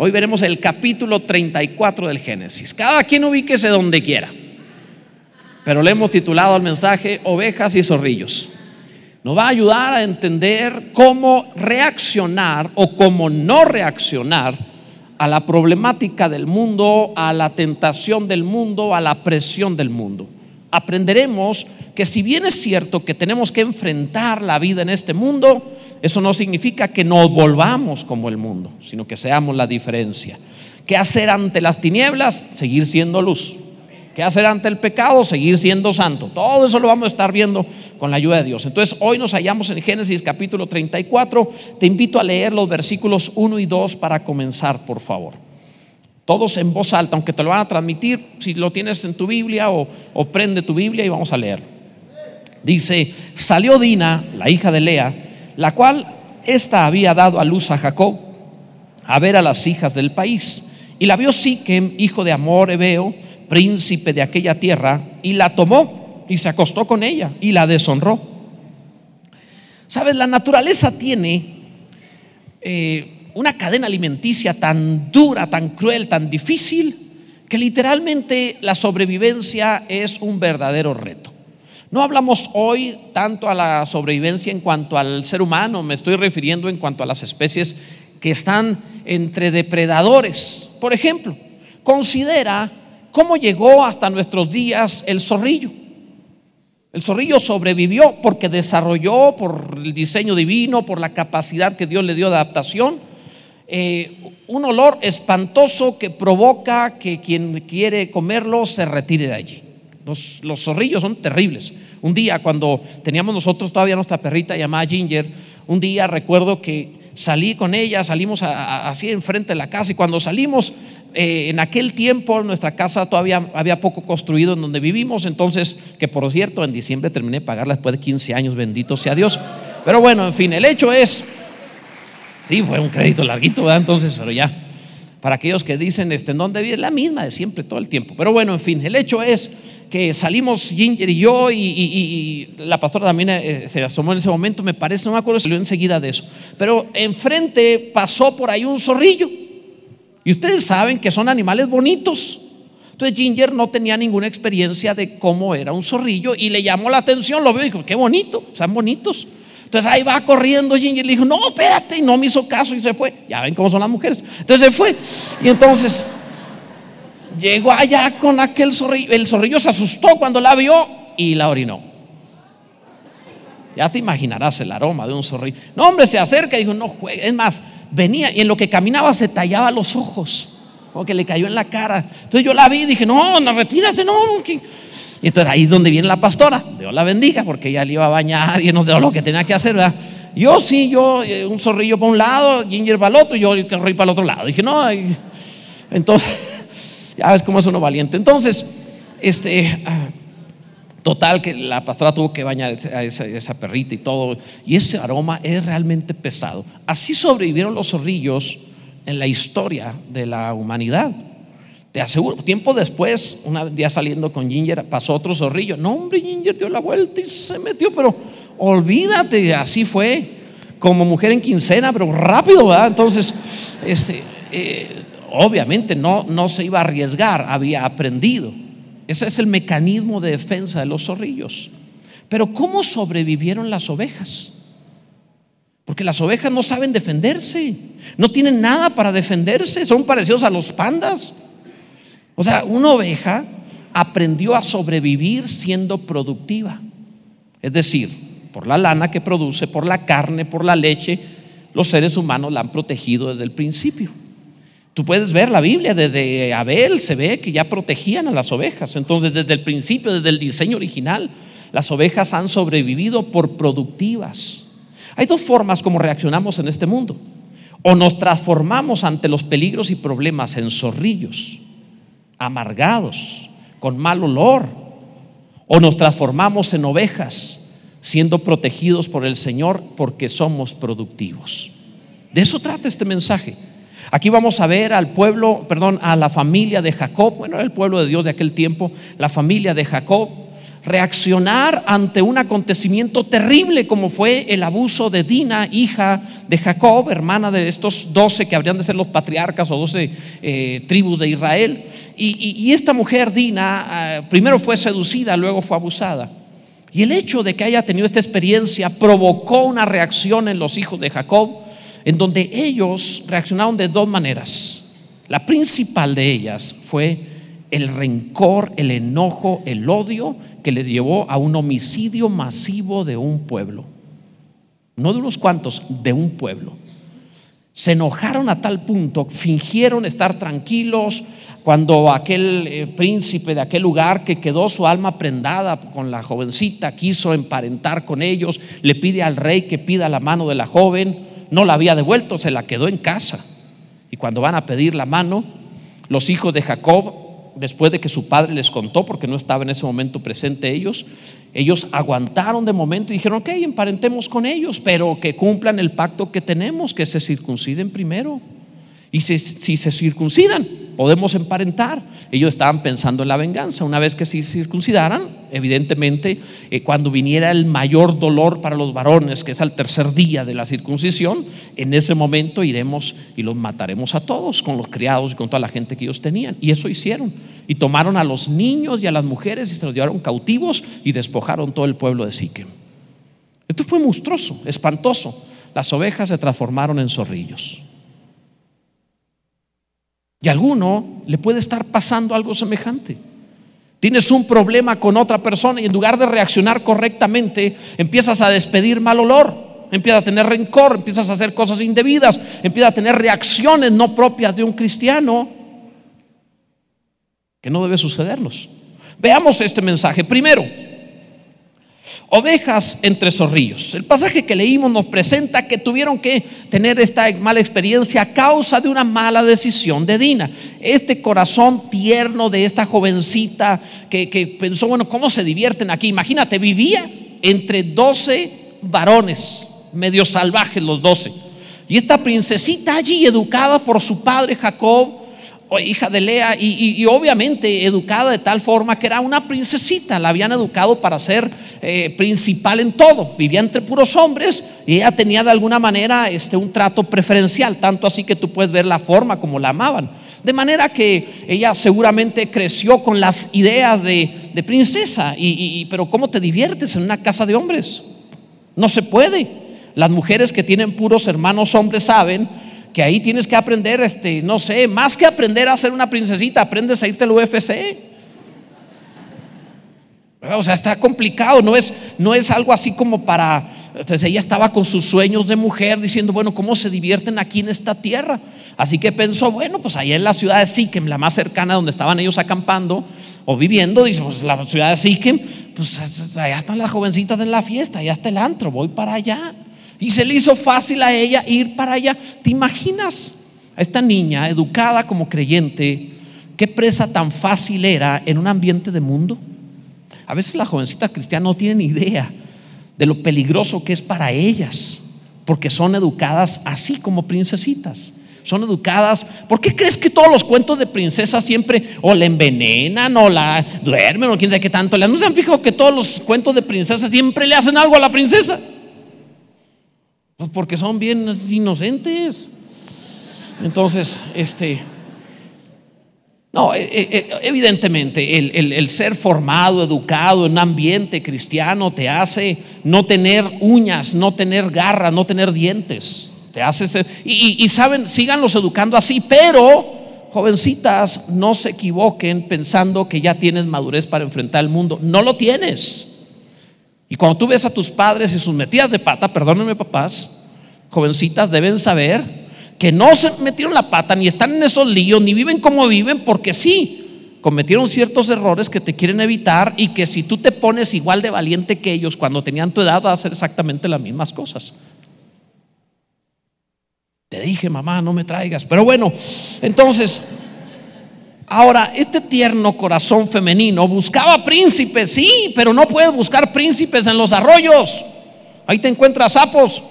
Hoy veremos el capítulo 34 del Génesis. Cada quien ubíquese donde quiera. Pero le hemos titulado al mensaje Ovejas y Zorrillos. Nos va a ayudar a entender cómo reaccionar o cómo no reaccionar a la problemática del mundo, a la tentación del mundo, a la presión del mundo. Aprenderemos que si bien es cierto que tenemos que enfrentar la vida en este mundo, eso no significa que nos volvamos como el mundo, sino que seamos la diferencia. ¿Qué hacer ante las tinieblas? Seguir siendo luz. ¿Qué hacer ante el pecado? Seguir siendo santo. Todo eso lo vamos a estar viendo con la ayuda de Dios. Entonces, hoy nos hallamos en Génesis capítulo 34. Te invito a leer los versículos 1 y 2 para comenzar, por favor. Todos en voz alta, aunque te lo van a transmitir, si lo tienes en tu Biblia o, o prende tu Biblia y vamos a leer. Dice, salió Dina, la hija de Lea, la cual ésta había dado a luz a Jacob, a ver a las hijas del país. Y la vio Siquem, hijo de Amor Ebeo, príncipe de aquella tierra, y la tomó y se acostó con ella y la deshonró. Sabes, la naturaleza tiene eh, una cadena alimenticia tan dura, tan cruel, tan difícil, que literalmente la sobrevivencia es un verdadero reto. No hablamos hoy tanto a la sobrevivencia en cuanto al ser humano, me estoy refiriendo en cuanto a las especies que están entre depredadores. Por ejemplo, considera cómo llegó hasta nuestros días el zorrillo. El zorrillo sobrevivió porque desarrolló por el diseño divino, por la capacidad que Dios le dio de adaptación, eh, un olor espantoso que provoca que quien quiere comerlo se retire de allí. Los, los, zorrillos son terribles. Un día cuando teníamos nosotros todavía nuestra perrita llamada Ginger, un día recuerdo que salí con ella, salimos así enfrente de la casa y cuando salimos eh, en aquel tiempo nuestra casa todavía había poco construido en donde vivimos, entonces, que por cierto, en diciembre terminé de pagarla después de 15 años, bendito sea Dios. Pero bueno, en fin, el hecho es, sí, fue un crédito larguito, ¿verdad? Entonces, pero ya, para aquellos que dicen, este, ¿en dónde vive? La misma de siempre, todo el tiempo. Pero bueno, en fin, el hecho es que salimos Ginger y yo y, la pastora también eh, se asomó en ese momento, me parece, no me acuerdo, salió enseguida de eso. Pero enfrente pasó por ahí un zorrillo. Y ustedes saben que son animales bonitos. Entonces Ginger no tenía ninguna experiencia de cómo era un zorrillo y le llamó la atención, lo vio y dijo, qué bonito, son bonitos. Entonces ahí va corriendo Ginger y le dijo, no, espérate, y no me hizo caso y se fue. Ya ven cómo son las mujeres. Entonces se fue. Y entonces llegó allá con aquel zorrillo. El zorrillo se asustó cuando la vio y la orinó. Ya te imaginarás el aroma de un zorrillo. No, hombre, se acerca y dijo, no juegue. Es más, venía y en lo que caminaba se tallaba los ojos, como que le cayó en la cara. Entonces yo la vi y dije, no, no, retírate, no. Y entonces ahí es donde viene la pastora, Dios la bendiga, porque ella le iba a bañar y no dio lo que tenía que hacer, ¿verdad? Yo sí, yo, eh, un zorrillo para un lado, Ginger para el otro, y yo corrí para el otro lado. Dije, no, entonces, ya ves cómo es uno valiente. Entonces, este, ah, Total, que la pastora tuvo que bañar a esa, perrita y todo. Y ese aroma es realmente pesado. Así sobrevivieron los zorrillos en la historia de la humanidad. Te aseguro, tiempo después, un día saliendo con Ginger, pasó otro zorrillo. No, hombre, Ginger dio la vuelta y se metió, pero olvídate, así fue. Como mujer en quincena, pero rápido, ¿verdad? Entonces, este, eh, obviamente no, no se iba a arriesgar, había aprendido. Ese es el mecanismo de defensa de los zorrillos. Pero ¿cómo sobrevivieron las ovejas? Porque las ovejas no saben defenderse, no tienen nada para defenderse, son parecidos a los pandas. O sea, una oveja aprendió a sobrevivir siendo productiva. Es decir, por la lana que produce, por la carne, por la leche, los seres humanos la han protegido desde el principio. Tú puedes ver la Biblia, desde Abel se ve que ya protegían a las ovejas. Entonces, desde el principio, desde el diseño original, las ovejas han sobrevivido por productivas. Hay dos formas como reaccionamos en este mundo. O nos transformamos ante los peligros y problemas en zorrillos, amargados, con mal olor. O nos transformamos en ovejas, siendo protegidos por el Señor porque somos productivos. De eso trata este mensaje. Aquí vamos a ver al pueblo, perdón, a la familia de Jacob, bueno, era el pueblo de Dios de aquel tiempo, la familia de Jacob, reaccionar ante un acontecimiento terrible como fue el abuso de Dina, hija de Jacob, hermana de estos doce que habrían de ser los patriarcas o doce eh, tribus de Israel. Y, esta mujer, Dina, ah, primero fue seducida, luego fue abusada. Y el hecho de que haya tenido esta experiencia provocó una reacción en los hijos de Jacob, en donde ellos reaccionaron de dos maneras. La principal de ellas fue el rencor, el enojo, el odio que le llevó a un homicidio masivo de un pueblo. No de unos cuantos, de un pueblo. Se enojaron a tal punto, fingieron estar tranquilos cuando aquel eh, príncipe de aquel lugar que quedó su alma prendada con la jovencita, quiso emparentar con ellos, le pide al rey que pida la mano de la joven, no la había devuelto, se la quedó en casa. Y cuando van a pedir la mano, los hijos de Jacob después de que su padre les contó, porque no estaba en ese momento presente ellos, ellos aguantaron de momento y dijeron, ok, emparentemos con ellos, pero que cumplan el pacto que tenemos, que se circunciden primero. Y si, se circuncidan, podemos emparentar. Ellos estaban pensando en la venganza. Una vez que se circuncidaran, evidentemente, eh, cuando viniera el mayor dolor para los varones, que es al tercer día de la circuncisión, en ese momento iremos y los mataremos a todos, con los criados y con toda la gente que ellos tenían. Y eso hicieron. Y tomaron a los niños y a las mujeres y se los llevaron cautivos y despojaron todo el pueblo de Siquem. Esto fue monstruoso, espantoso. Las ovejas se transformaron en zorrillos. Y a alguno le puede estar pasando algo semejante. Tienes un problema con otra persona y en lugar de reaccionar correctamente, empiezas a despedir mal olor, empiezas a tener rencor, empiezas a hacer cosas indebidas, empiezas a tener reacciones no propias de un cristiano que no debe sucederlos. Veamos este mensaje. Primero, ovejas entre zorrillos. El pasaje que leímos nos presenta que tuvieron que tener esta mala experiencia a causa de una mala decisión de Dina. Este corazón tierno de esta jovencita que, pensó, bueno, ¿cómo se divierten aquí? Imagínate, vivía entre 12 varones, medio salvajes los 12. Y esta princesita allí, educada por su padre Jacob, hija de Lea y, obviamente educada de tal forma que era una princesita, la habían educado para ser eh, principal en todo, vivía entre puros hombres y ella tenía de alguna manera este, un trato preferencial, tanto así que tú puedes ver la forma como la amaban. De manera que ella seguramente creció con las ideas de, de princesa, y, pero ¿cómo te diviertes en una casa de hombres? No se puede. Las mujeres que tienen puros hermanos hombres saben que ahí tienes que aprender, este, no sé, más que aprender a ser una princesita, aprendes a irte al UFC. O sea, está complicado, no es, no es algo así como para... Entonces ella estaba con sus sueños de mujer diciendo, bueno, ¿cómo se divierten aquí en esta tierra? Así que pensó, bueno, pues allá en la ciudad de Siquem, la más cercana donde estaban ellos acampando o viviendo, dice, pues la ciudad de Siquem, pues allá están las jovencitas en la fiesta, allá está el antro, voy para allá. Y se le hizo fácil a ella ir para allá. ¿Te imaginas a esta niña educada como creyente? ¿Qué presa tan fácil era en un ambiente de mundo? A veces las jovencitas cristianas no tienen idea de lo peligroso que es para ellas, porque son educadas así como princesitas. Son educadas. ¿Por qué crees que todos los cuentos de princesas siempre o la envenenan o la duermen o quién sabe qué tanto? ¿No se han fijado que todos los cuentos de princesas siempre le hacen algo a la princesa? Pues porque son bien inocentes. Entonces, este, no, eh, eh, eh, evidentemente el, ser formado, educado en un ambiente cristiano te hace no tener uñas, no tener garras, no tener dientes. Te hace ser, y, y saben, síganlos educando así, pero jovencitas, no se equivoquen pensando que ya tienes madurez para enfrentar el mundo. No lo tienes. Y cuando tú ves a tus padres y sus metidas de pata, perdónenme papás, jovencitas deben saber que no se metieron la pata, ni están en esos líos, ni viven como viven, porque sí, cometieron ciertos errores que te quieren evitar y que si tú te pones igual de valiente que ellos cuando tenían tu edad, vas a hacer exactamente las mismas cosas. Te dije, mamá, no me traigas. Pero bueno, entonces, Ahora, este tierno corazón femenino buscaba príncipes, sí, pero no puedes buscar príncipes en los arroyos. Ahí te encuentras sapos.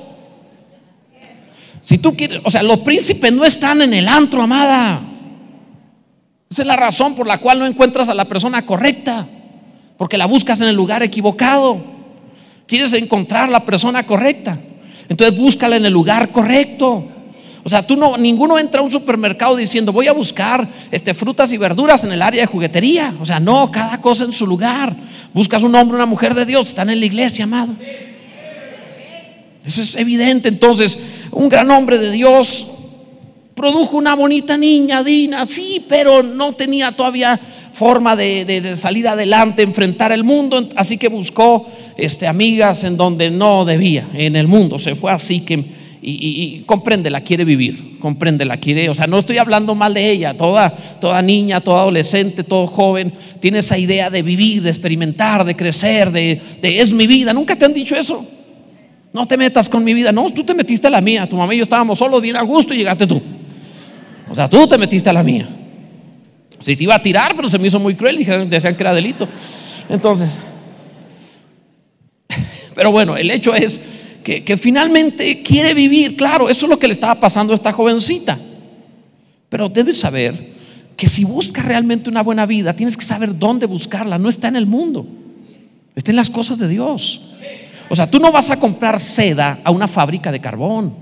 Si tú quieres, o sea, los príncipes no están en el antro, amada. Esa es la razón por la cual no encuentras a la persona correcta. porque la buscas en el lugar equivocado. Quieres encontrar la persona correcta, entonces búscala en el lugar correcto. O sea, tú no, ninguno entra a un supermercado diciendo voy a buscar este, frutas y verduras en el área de juguetería. O sea, no, cada cosa en su lugar. Buscas un hombre, una mujer de Dios, están en la iglesia, amado. Eso es evidente. Entonces, un gran hombre de Dios produjo una bonita niña, Dina, sí, pero no tenía todavía forma de, salir adelante, enfrentar el mundo, así que buscó este, amigas en donde no debía, en el mundo. Se fue así que y, comprende, la quiere vivir, comprende, la quiere, o sea, no estoy hablando mal de ella, toda, toda niña, toda adolescente, todo joven, tiene esa idea de vivir, de experimentar, de crecer, de, es mi vida, nunca te han dicho eso. No te metas con mi vida, no, tú te metiste a la mía, tu mamá y yo estábamos solos bien a gusto y llegaste tú. O sea, tú te metiste a la mía. Si te iba a tirar, pero se me hizo muy cruel, dijeron, decían que era delito. Entonces, pero bueno, el hecho es que, finalmente quiere vivir. Claro, eso es lo que le estaba pasando a esta jovencita. Pero debes saber que si buscas realmente una buena vida, tienes que saber dónde buscarla. No está en el mundo, está en las cosas de Dios. O sea, tú no vas a comprar seda a una fábrica de carbón.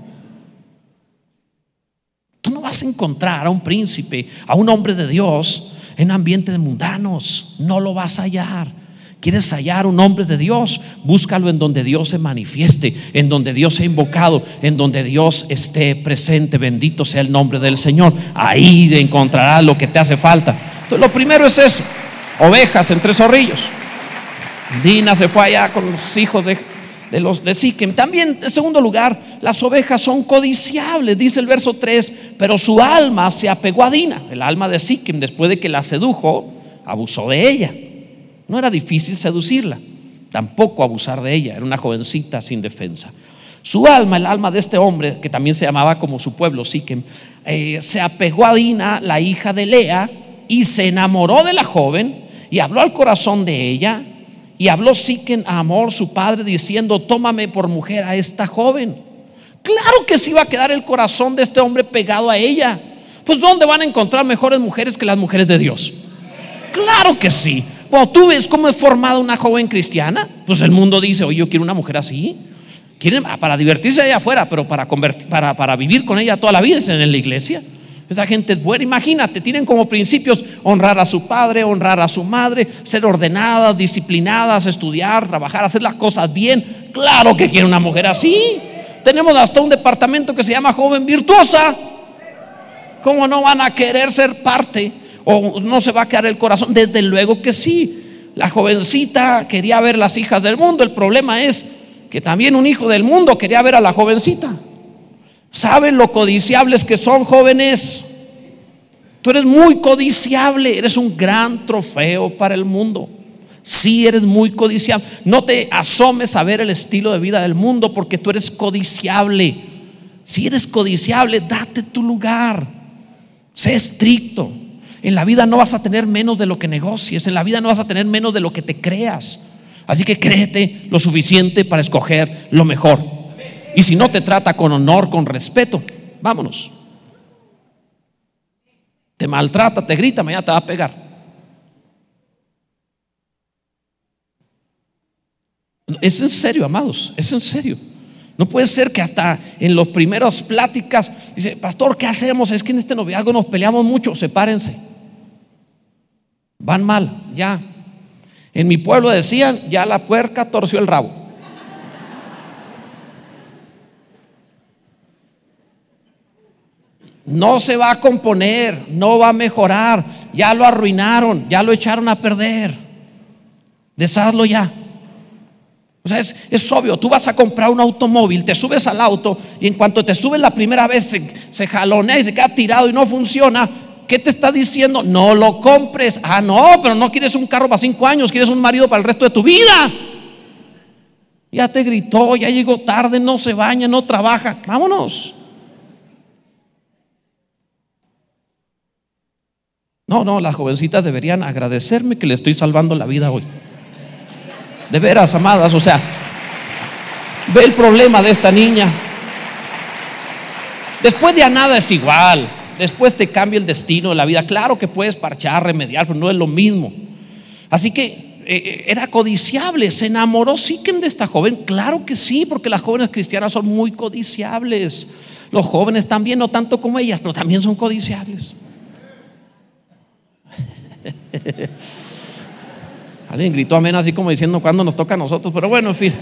Tú no vas a encontrar a un príncipe, a un hombre de Dios en ambiente de mundanos. No lo vas a hallar. ¿Quieres hallar un hombre de Dios? Búscalo en donde Dios se manifieste, en donde Dios se ha invocado, en donde Dios esté presente. Bendito sea el nombre del Señor. Ahí encontrarás lo que te hace falta. Entonces, lo primero es eso: ovejas entre zorrillos. Dina se fue allá con los hijos de, los de Siquem. También, en segundo lugar, las ovejas son codiciables, dice el verso 3, pero su alma se apegó a Dina, el alma de Siquem, después de que la sedujo, abusó de ella. No era difícil seducirla, tampoco abusar de ella, era una jovencita sin defensa. Su alma, el alma de este hombre, que también se llamaba como su pueblo, Siquem, eh, se apegó a Dina, la hija de Lea, y se enamoró de la joven y habló al corazón de ella. Y habló Siquem a Amor, su padre, diciendo: Tómame por mujer a esta joven. Claro que se iba a quedar el corazón de este hombre pegado a ella. Pues, ¿dónde van a encontrar mejores mujeres que las mujeres de Dios? Claro que sí. Cuando tú ves cómo es formada una joven cristiana, pues el mundo dice, oye, yo quiero una mujer así. Quieren ah, para divertirse allá afuera, pero para, para, para vivir con ella toda la vida es en la iglesia. Esa gente es buena. Imagínate, tienen como principios honrar a su padre, honrar a su madre, ser ordenadas, disciplinadas, estudiar, trabajar, hacer las cosas bien. Claro que quiere una mujer así. Tenemos hasta un departamento que se llama joven virtuosa. ¿Cómo no van a querer ser parte? O no se va a quedar el corazón. Desde luego que sí. La jovencita quería ver las hijas del mundo. El problema es que también un hijo del mundo quería ver a la jovencita. ¿Saben lo codiciables que son jóvenes? Tú eres muy codiciable, eres un gran trofeo para el mundo. Sí, eres muy codiciable. No te asomes a ver el estilo de vida del mundo porque tú eres codiciable. Si eres codiciable, date tu lugar. Sé estricto. En la vida no vas a tener menos de lo que negocies, en la vida no vas a tener menos de lo que te creas. Así que créete lo suficiente para escoger lo mejor. Y si no te trata con honor, con respeto, vámonos. Te maltrata, te grita, mañana te va a pegar. Es en serio, amados, es en serio. No puede ser que hasta en las primeras pláticas dice, pastor, ¿qué hacemos? Es que en este noviazgo nos peleamos mucho, sepárense. Van mal, ya. En mi pueblo decían, ya la puerca torció el rabo. No se va a componer, no va a mejorar, ya lo arruinaron, ya lo echaron a perder. Deshazlo ya. O sea, es, es, obvio, tú vas a comprar un automóvil, te subes al auto y en cuanto te subes la primera vez se, se jalonea y se queda tirado y no funciona, ¿Qué te está diciendo? No lo compres. Ah, no, pero no quieres un carro para cinco años, quieres un marido para el resto de tu vida. Ya te gritó, ya llegó tarde, no se baña, no trabaja. Vámonos. No, no, las jovencitas deberían agradecerme que le estoy salvando la vida hoy. De veras, amadas, o sea, ve el problema de esta niña. Después de a nada es igual después te cambia el destino de la vida. Claro que puedes parchar, remediar, pero no es lo mismo. Así que eh, era codiciable, se enamoró Siquem de esta joven. Claro que sí, porque las jóvenes cristianas son muy codiciables. Los jóvenes también, no tanto como ellas, pero también son codiciables. Alguien gritó amén así como diciendo cuando nos toca a nosotros, pero bueno, en fin.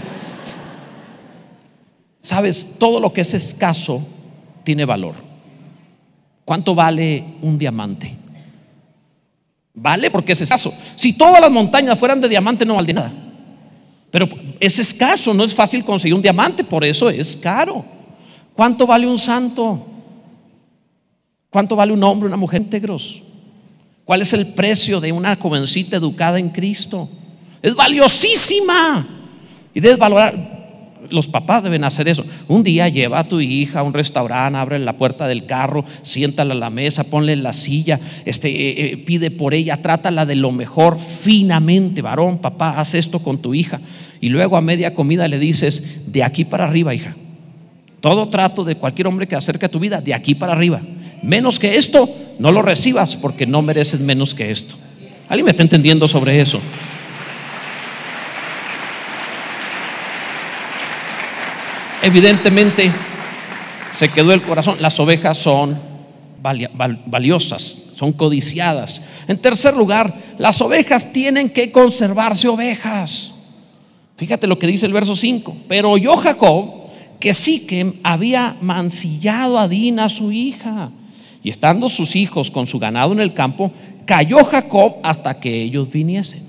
Sabes, todo lo que es escaso tiene valor. ¿Cuánto vale un diamante? Vale porque es escaso. Si todas las montañas fueran de diamante no valdría nada. Pero es escaso, no es fácil conseguir un diamante, por eso es caro. ¿Cuánto vale un santo? ¿Cuánto vale un hombre, una mujer íntegros? ¿Cuál es el precio de una jovencita educada en Cristo? Es valiosísima. Y debes valorar. Los papás deben hacer eso. Un día lleva a tu hija a un restaurante, abre la puerta del carro, siéntala a la mesa, ponle la silla, este, eh, eh, pide por ella, trátala de lo mejor, finamente, varón, papá, haz esto con tu hija. Y luego a media comida le dices, de aquí para arriba, hija. Todo trato de cualquier hombre que acerque a tu vida, de aquí para arriba. Menos que esto, no lo recibas porque no mereces menos que esto. ¿Alguien me está entendiendo sobre eso? Evidentemente se quedó el corazón. Las ovejas son valiosas, son codiciadas. En tercer lugar, las ovejas tienen que conservarse ovejas. Fíjate lo que dice el verso 5. Pero yo Jacob que Siquem había mancillado a Dina, su hija. Y estando sus hijos con su ganado en el campo, cayó Jacob hasta que ellos viniesen.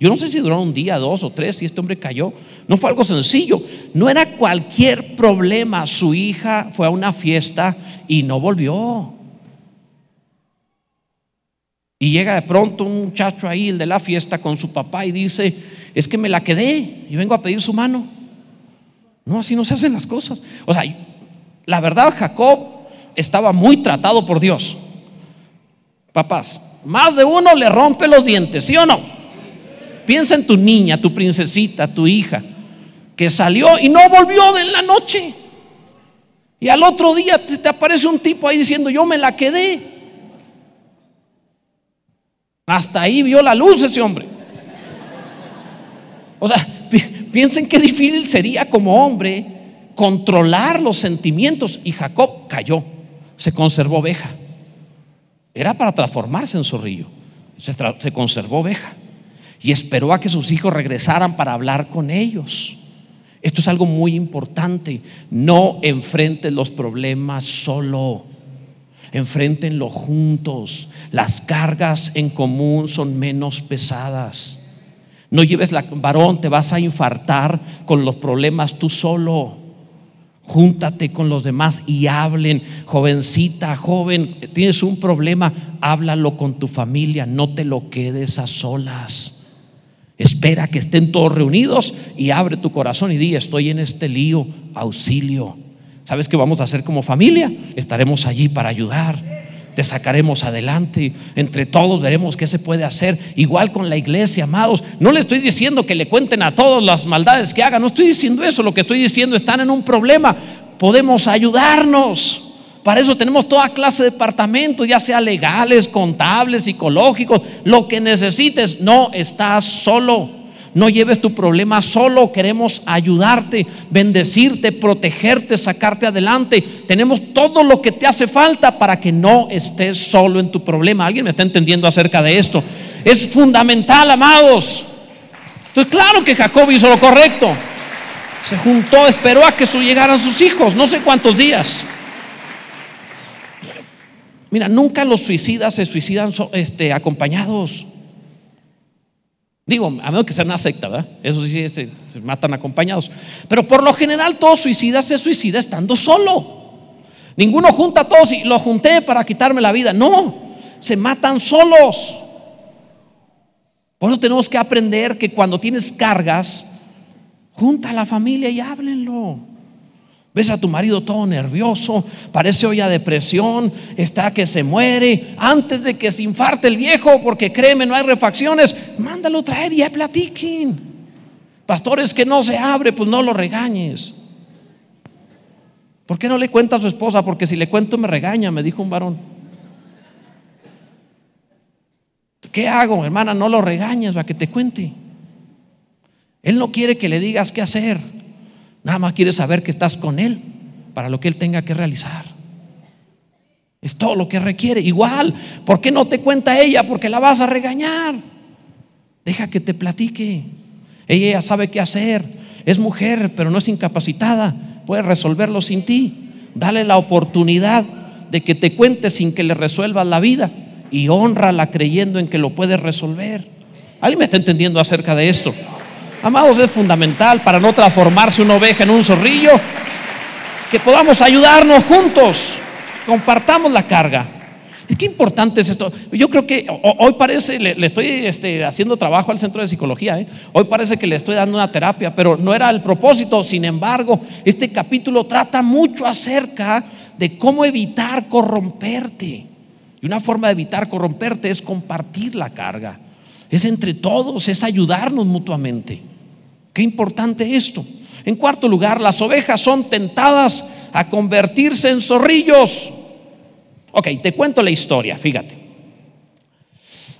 Yo no sé si duró un día, dos o tres, y este hombre cayó. No fue algo sencillo. No era cualquier problema. Su hija fue a una fiesta y no volvió. Y llega de pronto un muchacho ahí, el de la fiesta, con su papá y dice, es que me la quedé y vengo a pedir su mano. No, así no se hacen las cosas. O sea, la verdad, Jacob estaba muy tratado por Dios. Papás, más de uno le rompe los dientes, ¿sí o no? Piensa en tu niña, tu princesita, tu hija, que salió y no volvió de la noche. Y al otro día te, te aparece un tipo ahí diciendo, yo me la quedé. Hasta ahí vio la luz ese hombre. O sea, piensen qué difícil sería como hombre controlar los sentimientos. Y Jacob cayó se conservó oveja. Era para transformarse en zorrillo. Se, se, conservó oveja. Y esperó a que sus hijos regresaran para hablar con ellos. Esto es algo muy importante. No enfrenten los problemas solo. Enfrentenlo juntos. Las cargas en común son menos pesadas. No lleves la varón, te vas a infartar con los problemas tú solo. Júntate con los demás y hablen. Jovencita, joven, tienes un problema, háblalo con tu familia, no te lo quedes a solas. Espera que estén todos reunidos y abre tu corazón y di, estoy en este lío, auxilio. ¿Sabes qué vamos a hacer como familia? Estaremos allí para ayudar te sacaremos adelante. Entre todos veremos qué se puede hacer. Igual con la iglesia, amados. No le estoy diciendo que le cuenten a todos las maldades que hagan. No estoy diciendo eso. Lo que estoy diciendo, están en un problema. Podemos ayudarnos. Para eso tenemos toda clase de departamentos, ya sea legales, contables, psicológicos, lo que necesites. No estás solo. No lleves tu problema solo, queremos ayudarte, bendecirte, protegerte, sacarte adelante. Tenemos todo lo que te hace falta para que no estés solo en tu problema. ¿Alguien me está entendiendo acerca de esto? Es fundamental, amados. Entonces, claro que Jacob hizo lo correcto. Se juntó, esperó a que llegaran sus hijos, no sé cuántos días. Mira, nunca los suicidas se suicidan este, acompañados. Digo, a menos que sea una secta, ¿verdad? Eso sí, se, matan acompañados. Pero por lo general todo suicida se suicida estando solo. Ninguno junta a todos y lo junté para quitarme la vida. No, se matan solos. Por eso tenemos que aprender que cuando tienes cargas, junta a la familia y háblenlo. Ves a tu marido todo nervioso, parece hoy a depresión, está que se muere. Antes de que se infarte el viejo, porque créeme, no hay refacciones, mándalo traer y ya platiquen. Pastores que no se abre, pues no lo regañes. ¿Por qué no le cuenta a su esposa? Porque si le cuento me regaña, me dijo un varón. ¿Qué hago, hermana? No lo regañes para que te cuente. Él no quiere que le digas qué hacer, nada más quiere saber que estás con Él para lo que Él tenga que realizar. Es todo lo que requiere. Igual, ¿por qué no te cuenta ella? Porque la vas a regañar. Deja que te platique. Ella ya sabe qué hacer. Es mujer, pero no es incapacitada. Puede resolverlo sin ti. Dale la oportunidad de que te cuente sin que le resuelvas la vida y honrala creyendo en que lo puedes resolver. ¿Alguien me está entendiendo acerca de esto? Amados, es fundamental para no transformarse una oveja en un zorrillo, que podamos ayudarnos juntos, compartamos la carga. Que importante es esto. Yo creo que hoy parece, le, estoy este, haciendo trabajo al centro de psicología, ¿eh? hoy parece que le estoy dando una terapia, pero no era el propósito. Sin embargo, este capítulo trata mucho acerca de cómo evitar corromperte. Y una forma de evitar corromperte es compartir la carga. Es entre todos, es ayudarnos mutuamente. Qué importante esto. En cuarto lugar, las ovejas son tentadas a convertirse en zorrillos. Ok, te cuento la historia, fíjate.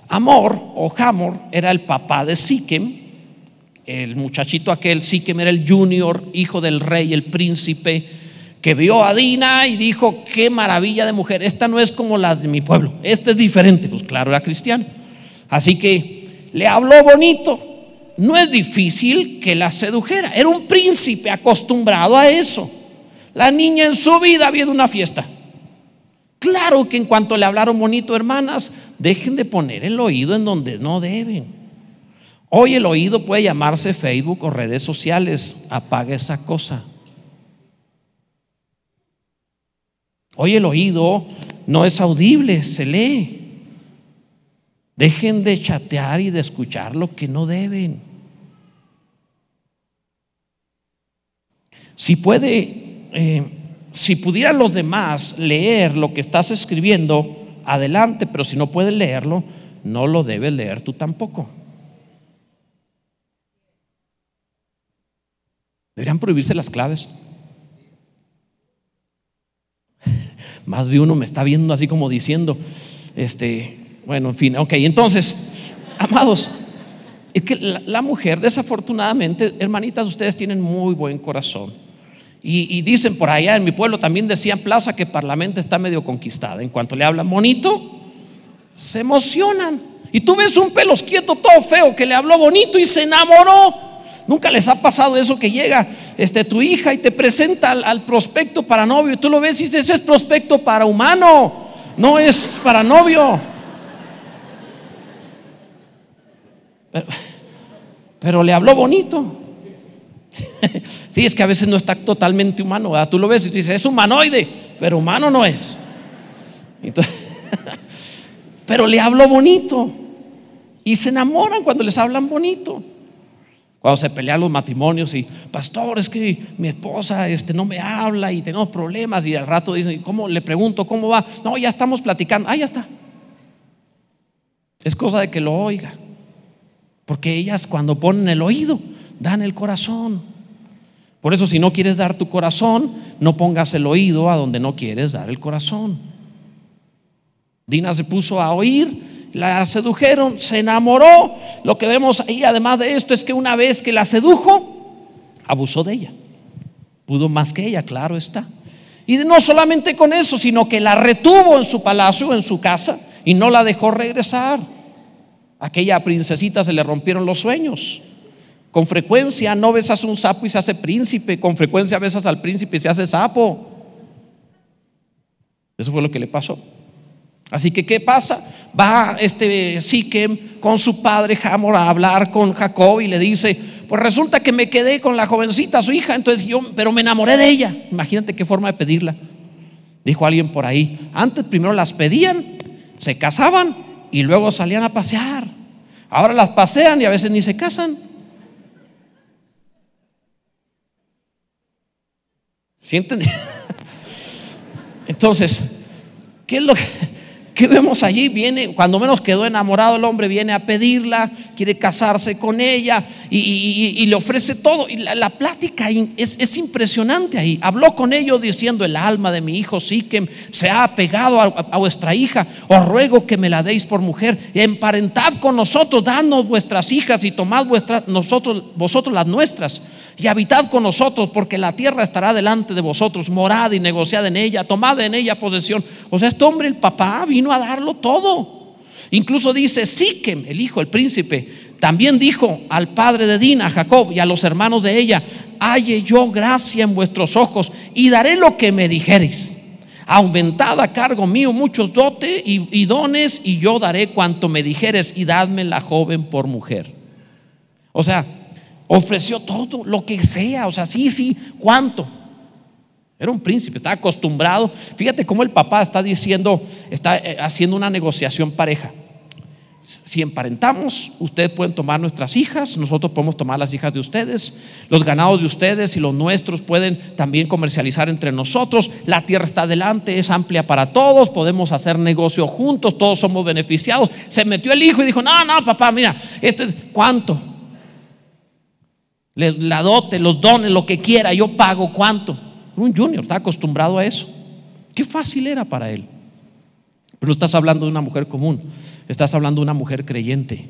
Amor o Hamor era el papá de Siquem. El muchachito aquel, Siquem era el junior, hijo del rey, el príncipe, que vio a Dina y dijo, qué maravilla de mujer, esta no es como las de mi pueblo, esta es diferente. Pues claro, era cristiano. Así que le habló bonito. No es difícil que la sedujera. Era un príncipe acostumbrado a eso. La niña en su vida había de una fiesta. Claro que en cuanto le hablaron bonito, hermanas, dejen de poner el oído en donde no deben. Hoy el oído puede llamarse Facebook o redes sociales. Apaga esa cosa. Hoy el oído no es audible, se lee. Dejen de chatear y de escuchar lo que no deben. Si puede eh, si pudieran los demás leer lo que estás escribiendo, adelante, pero si no pueden leerlo, no lo debes leer tú tampoco. Deberían prohibirse las claves. Más de uno me está viendo así como diciendo, este, bueno, en fin, ok, entonces, amados, es que la mujer, desafortunadamente, hermanitas, ustedes tienen muy buen corazón y, dicen por allá en mi pueblo también decían plaza que Parlamento está medio conquistada. En cuanto le hablan bonito, se emocionan. Y tú ves un pelos quieto todo feo que le habló bonito y se enamoró. Nunca les ha pasado eso que llega este, tu hija y te presenta al, prospecto para novio y tú lo ves y dices, ese es prospecto para humano, no es para novio. Pero le habló bonito. sí, es que a veces no está totalmente humano. Tú lo ves y dices, es humanoide, pero humano no es. pero le hablo bonito. Y se enamoran cuando les hablan bonito. Cuando se pelean los matrimonios y, pastor, es que mi esposa este, no me habla y tenemos problemas y al rato dicen, ¿cómo? Le pregunto, ¿cómo va? No, ya estamos platicando. Ah, ya está. Es cosa de que lo oiga. Porque ellas cuando ponen el oído, dan el corazón. Por eso si no quieres dar tu corazón, no pongas el oído a donde no quieres dar el corazón. Dina se puso a oír, la sedujeron, se enamoró. Lo que vemos ahí, además de esto, es que una vez que la sedujo, abusó de ella. Pudo más que ella, claro está. Y no solamente con eso, sino que la retuvo en su palacio, en su casa, y no la dejó regresar. Aquella princesita se le rompieron los sueños. Con frecuencia no besas un sapo y se hace príncipe, con frecuencia besas al príncipe y se hace sapo. Eso fue lo que le pasó. Así que, ¿qué pasa? Va este Siquem con su padre Hamor a hablar con Jacob y le dice: Pues resulta que me quedé con la jovencita, su hija, entonces yo, pero me enamoré de ella. Imagínate qué forma de pedirla. Dijo alguien por ahí: Antes primero las pedían, se casaban y luego salían a pasear. Ahora las pasean y a veces ni se casan. ¿Sienten? Entonces, ¿qué es, lo que, ¿Qué vemos allí? Viene, cuando menos quedó enamorado el hombre, viene a pedirla, quiere casarse con ella y, le ofrece todo. Y la, plática es, impresionante ahí. Habló con ellos diciendo: El alma de mi hijo Siquem se ha apegado a, vuestra hija. Os ruego que me la deis por mujer. Emparentad con nosotros, danos vuestras hijas y tomad vuestras, nosotros, vosotros las nuestras y habitad con nosotros, porque la tierra estará delante de vosotros, morad y negociad en ella, tomad en ella posesión. O sea, este hombre, el papá, vino a darlo todo. Incluso dice, Siquem, el hijo, el príncipe, también dijo al padre de Dina, Jacob, y a los hermanos de ella, halle yo gracia en vuestros ojos y daré lo que me dijereis. Aumentad a cargo mío muchos dotes y, y dones, y yo daré cuanto me dijeres, y dadme la joven por mujer. O sea, ofreció todo, lo que sea, o sea, sí, sí, ¿cuánto? Era un príncipe, estaba acostumbrado. Fíjate cómo el papá está diciendo, está eh, haciendo una negociación pareja. Si emparentamos, ustedes pueden tomar nuestras hijas, nosotros podemos tomar las hijas de ustedes, los ganados de ustedes y los nuestros pueden también comercializar entre nosotros, la tierra está adelante, es amplia para todos, podemos hacer negocio juntos, todos somos beneficiados. Se metió el hijo y dijo, no, no, papá, mira, esto es, ¿cuánto? la dote, los dones, lo que quiera, yo pago cuánto. Un junior está acostumbrado a eso. Qué fácil era para él. Pero no estás hablando de una mujer común, estás hablando de una mujer creyente.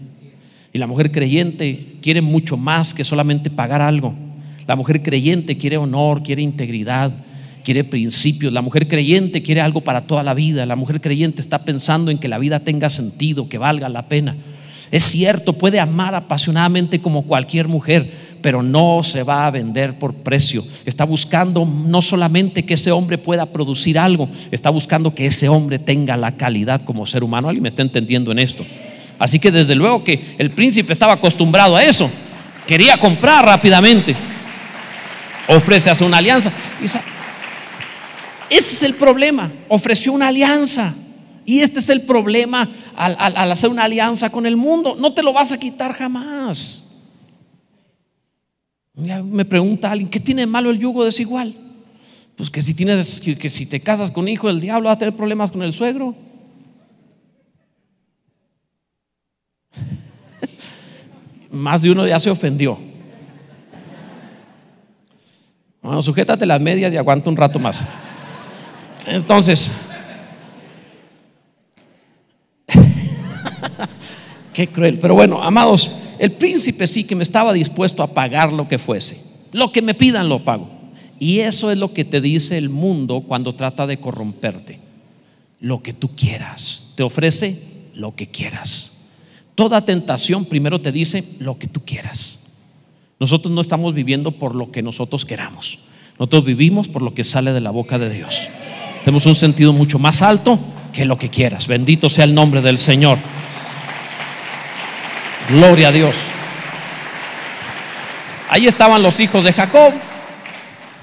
Y la mujer creyente quiere mucho más que solamente pagar algo. La mujer creyente quiere honor, quiere integridad, quiere principios. La mujer creyente quiere algo para toda la vida. La mujer creyente está pensando en que la vida tenga sentido, que valga la pena. Es cierto, puede amar apasionadamente como cualquier mujer, pero no se va a vender por precio. Está buscando no solamente que ese hombre pueda producir algo, está buscando que ese hombre tenga la calidad como ser humano. ¿Alguien me está entendiendo en esto? Así que desde luego que el príncipe estaba acostumbrado a eso. Quería comprar rápidamente. Ofrece hacer una alianza. Ese es el problema. Ofreció una alianza. Y este es el problema al, hacer una alianza con el mundo. No te lo vas a quitar jamás me pregunta alguien, ¿qué tiene malo el yugo desigual? Pues que si, tienes, que si te casas con hijo del diablo vas a tener problemas con el suegro. Más de uno ya se ofendió. Bueno, sujétate las medias y aguanta un rato más. Entonces, qué cruel. Pero bueno, amados, el príncipe sí que me estaba dispuesto a pagar lo que fuese. Lo que me pidan lo pago. Y eso es lo que te dice el mundo cuando trata de corromperte. Lo que tú quieras. Te ofrece lo que quieras. Toda tentación primero te dice lo que tú quieras. Nosotros no estamos viviendo por lo que nosotros queramos. Nosotros vivimos por lo que sale de la boca de Dios. Tenemos un sentido mucho más alto que lo que quieras. Bendito sea el nombre del Señor. Gloria a Dios. Ahí estaban los hijos de Jacob.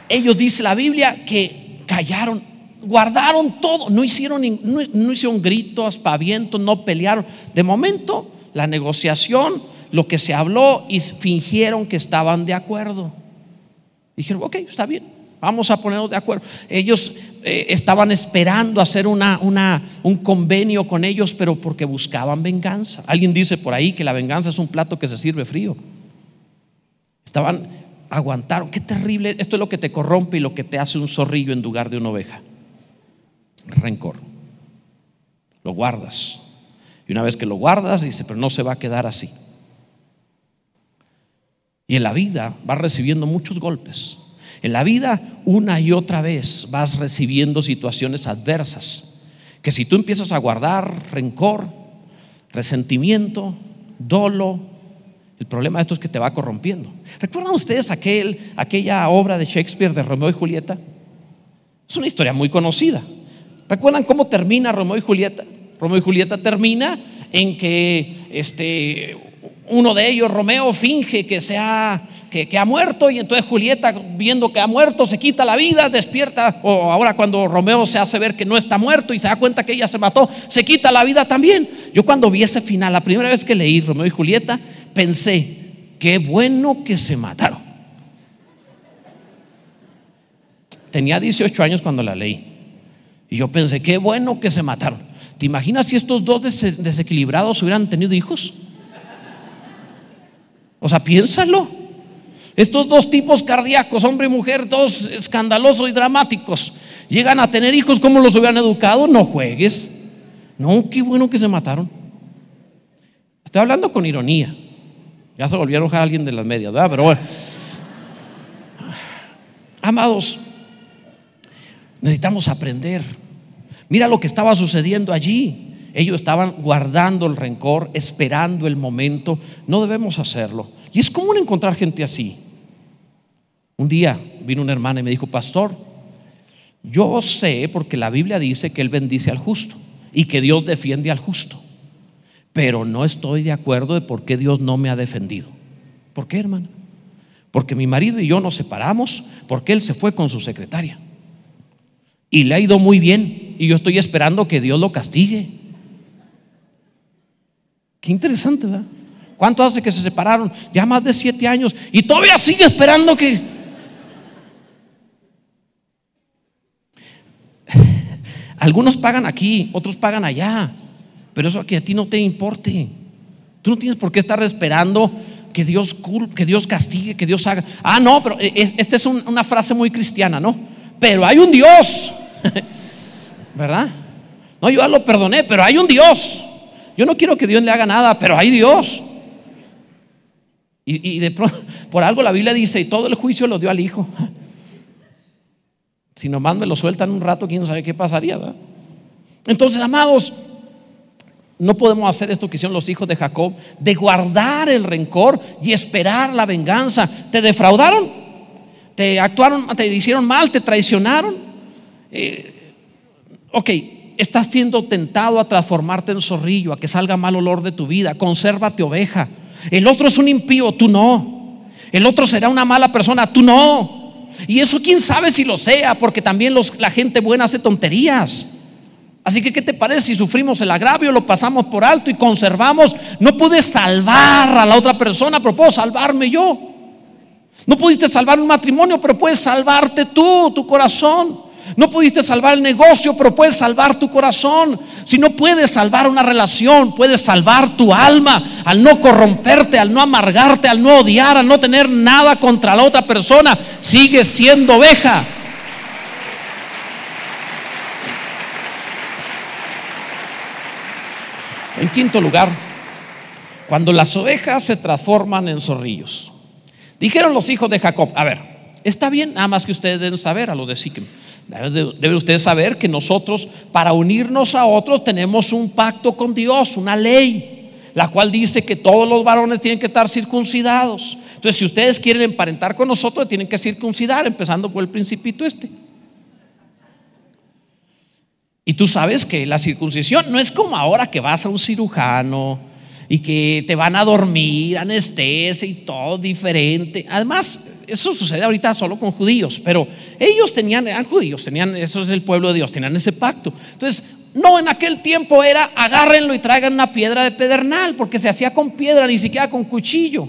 Ellos dice la Biblia que callaron, guardaron todo, no hicieron, no, hicieron gritos, aspavientos, no pelearon. De momento, la negociación, lo que se habló y fingieron que estaban de acuerdo. Dijeron, ok, está bien, vamos a ponernos de acuerdo. Ellos eh, estaban esperando hacer una, una, un convenio con ellos, pero porque buscaban venganza. Alguien dice por ahí que la venganza es un plato que se sirve frío. Estaban, aguantaron. Qué terrible. Esto es lo que te corrompe y lo que te hace un zorrillo en lugar de una oveja. Rencor. Lo guardas. Y una vez que lo guardas, dice, pero no se va a quedar así. Y en la vida vas recibiendo muchos golpes en la vida, una y otra vez vas recibiendo situaciones adversas, que si tú empiezas a guardar rencor, resentimiento, dolo, el problema de esto es que te va corrompiendo. ¿Recuerdan ustedes aquel, aquella obra de Shakespeare de Romeo y Julieta? Es una historia muy conocida. ¿Recuerdan cómo termina Romeo y Julieta? Romeo y Julieta termina en que este, uno de ellos, Romeo, finge que se ha que, ha muerto y entonces Julieta, viendo que ha muerto, se quita la vida, despierta, o ahora cuando Romeo se hace ver que no está muerto y se da cuenta que ella se mató, se quita la vida también. Yo cuando vi ese final, la primera vez que leí Romeo y Julieta, pensé, qué bueno que se mataron. Tenía 18 años cuando la leí. Y yo pensé, qué bueno que se mataron. ¿Te imaginas si estos dos desequilibrados hubieran tenido hijos? O sea, piénsalo. Estos dos tipos cardíacos, hombre y mujer, dos escandalosos y dramáticos, llegan a tener hijos, ¿cómo los hubieran educado? No juegues. No, qué bueno que se mataron. Estoy hablando con ironía. Ya se volvieron a enojar alguien de las medias, ¿verdad? Pero bueno. Amados, necesitamos aprender. Mira lo que estaba sucediendo allí. Ellos estaban guardando el rencor, esperando el momento. No debemos hacerlo. Y es común encontrar gente así. Un día vino una hermana y me dijo, pastor, yo sé porque la Biblia dice que Él bendice al justo y que Dios defiende al justo, pero no estoy de acuerdo de por qué Dios no me ha defendido. ¿Por qué, hermana? Porque mi marido y yo nos separamos porque Él se fue con su secretaria. Y le ha ido muy bien y yo estoy esperando que Dios lo castigue. Qué interesante, ¿verdad? ¿Cuánto hace que se separaron? Ya más de siete años y todavía sigue esperando que... Algunos pagan aquí, otros pagan allá, pero eso que a ti no te importe. Tú no tienes por qué estar esperando que Dios, que Dios castigue, que Dios haga. Ah, no, pero e, e, esta es una frase muy cristiana, ¿no? Pero hay un Dios, ¿verdad? No, yo ya lo perdoné, pero hay un Dios. Yo no quiero que Dios le haga nada, pero hay Dios. Y, y de pronto, por algo la Biblia dice, y todo el juicio lo dio al Hijo. Si nomás me lo sueltan un rato, quién sabe qué pasaría. ¿verdad? Entonces, amados, no podemos hacer esto que hicieron los hijos de Jacob, de guardar el rencor y esperar la venganza. ¿Te defraudaron? ¿Te actuaron, te hicieron mal? ¿Te traicionaron? Eh, ok, estás siendo tentado a transformarte en zorrillo, a que salga mal olor de tu vida. Consérvate oveja. El otro es un impío, tú no. El otro será una mala persona, tú no. Y eso quién sabe si lo sea, porque también la gente buena hace tonterías. Así que, ¿qué te parece si sufrimos el agravio, lo pasamos por alto y conservamos? No puedes salvar a la otra persona, pero puedo salvarme yo. No pudiste salvar un matrimonio, pero puedes salvarte tú, tu corazón. No pudiste salvar el negocio, pero puedes salvar tu corazón. Si no puedes salvar una relación, puedes salvar tu alma al no corromperte, al no amargarte, al no odiar, al no tener nada contra la otra persona. Sigues siendo oveja. En quinto lugar, cuando las ovejas se transforman en zorrillos. Dijeron los hijos de Jacob, a ver, está bien, nada más que ustedes deben saber a los de Siquem Debe usted saber que nosotros para unirnos a otros tenemos un pacto con Dios, una ley, la cual dice que todos los varones tienen que estar circuncidados. Entonces, si ustedes quieren emparentar con nosotros, tienen que circuncidar, empezando por el principito este. Y tú sabes que la circuncisión no es como ahora que vas a un cirujano y que te van a dormir, anestesia y todo diferente. Además, eso sucede ahorita solo con judíos, pero ellos tenían, eran judíos, tenían, eso es el pueblo de Dios, tenían ese pacto. Entonces, no, en aquel tiempo era agárrenlo y traigan una piedra de pedernal, porque se hacía con piedra, ni siquiera con cuchillo.